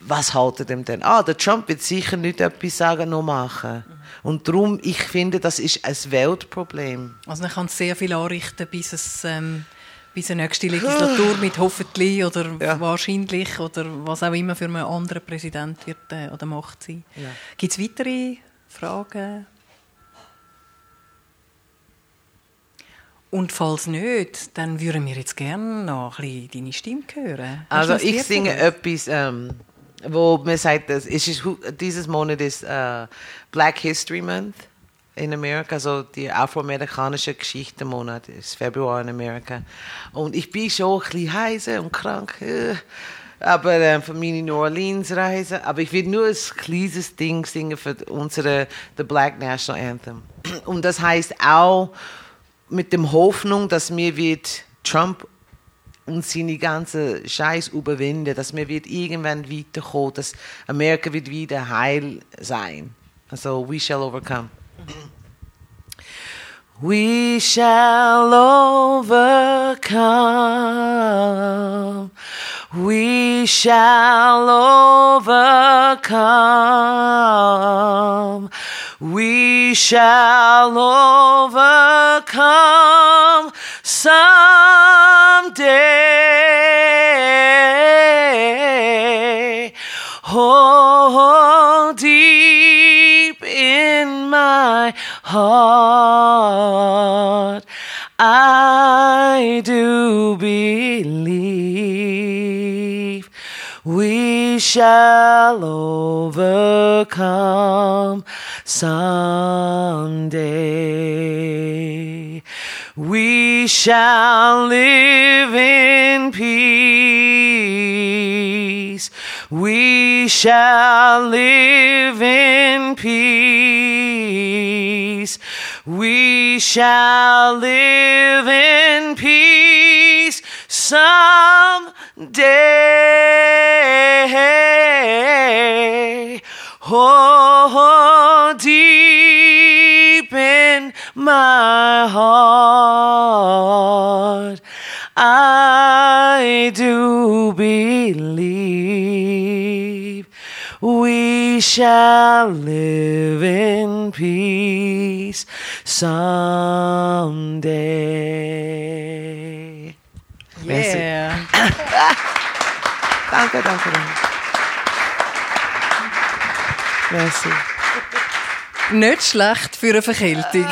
Was haltet ihm denn? Ah, der Trump wird sicher nicht etwas sagen, noch machen. Und darum, ich finde, das ist ein Weltproblem. Also man kann sehr viel anrichten, bis es... Ähm bis die nächste Legislatur mit hoffentlich oder ja. wahrscheinlich oder was auch immer für einen anderen Präsident wird äh, oder Macht sein. Ja. Gibt es weitere Fragen? Und falls nicht, dann würden wir jetzt gerne noch ein bisschen deine Stimme hören. Hast also ich singe etwas, ähm, wo man sagt, dass ist, dieses Monat ist äh, Black History Month in Amerika, also die afroamerikanische Geschichtenmonat ist Februar in Amerika. Und ich bin schon ein bisschen heiser und krank. Äh, aber äh, für meine New Orleans Reise. Aber ich will nur ein kleines Ding singen für unsere the Black National Anthem. Und das heißt auch mit dem Hoffnung, dass mir wird Trump und seine ganze Scheiß überwinden, dass wir wird irgendwann weiterkommen, dass Amerika wird wieder heil sein. Also we shall overcome. We shall overcome. We shall overcome. We shall overcome someday. Oh, deep in my heart, I do believe we shall overcome someday. We shall live in peace. We shall live in peace. We shall live in peace someday. Oh, my heart, I do believe we shall live in peace someday. Yeah. Danke, danke, danke. Merci. Nicht schlecht für eine Verkältung.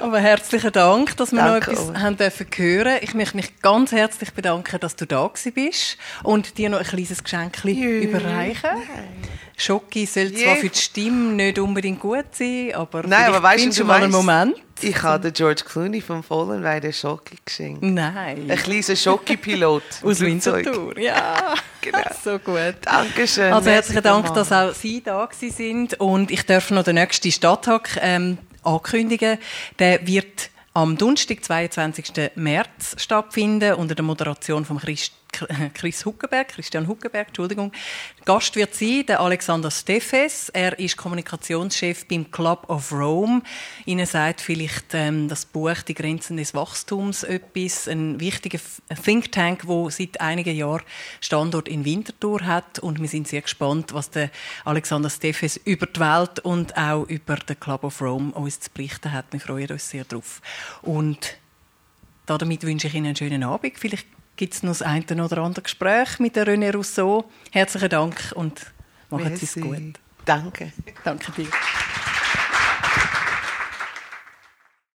Aber herzlichen Dank, dass wir Danke noch etwas haben dürfen hören. Ich möchte mich ganz herzlich bedanken, dass du da bist und dir noch ein kleines Geschenk überreichen. Schoki soll zwar für die Stimme nicht unbedingt gut sein, aber Nein, aber weißt findest du, mal einen Moment. Ich habe den George Clooney vom Fallen Rider Schocki geschenkt. Nein. Ein kleiner Schocki-Pilot. Aus. Winterthur, ja. Genau. so gut. Dankeschön. Also herzlichen Dank, dass auch Sie da sind und ich darf noch den nächsten Stadttag ähm, ankündigen. Der wird am Donnerstag, 22. März stattfinden unter der Moderation von Christ Chris Huckenberg, Christian Huckenberg, Entschuldigung. Gast wird sein der Alexander Steffes. Er ist Kommunikationschef beim Club of Rome. Ihnen sagt vielleicht ähm, das Buch Die Grenzen des Wachstums etwas. Ein wichtiger Think Tank, wo seit einigen Jahren Standort in Winterthur hat. Und wir sind sehr gespannt, was der Alexander Steffes über die Welt und auch über den Club of Rome uns zu berichten hat. Wir freuen uns sehr drauf. Und damit wünsche ich Ihnen einen schönen Abend. Vielleicht gibt es noch das eine oder andere Gespräch mit der René Rousseau. Herzlichen Dank und machen Sie es gut. Danke. Danke dir.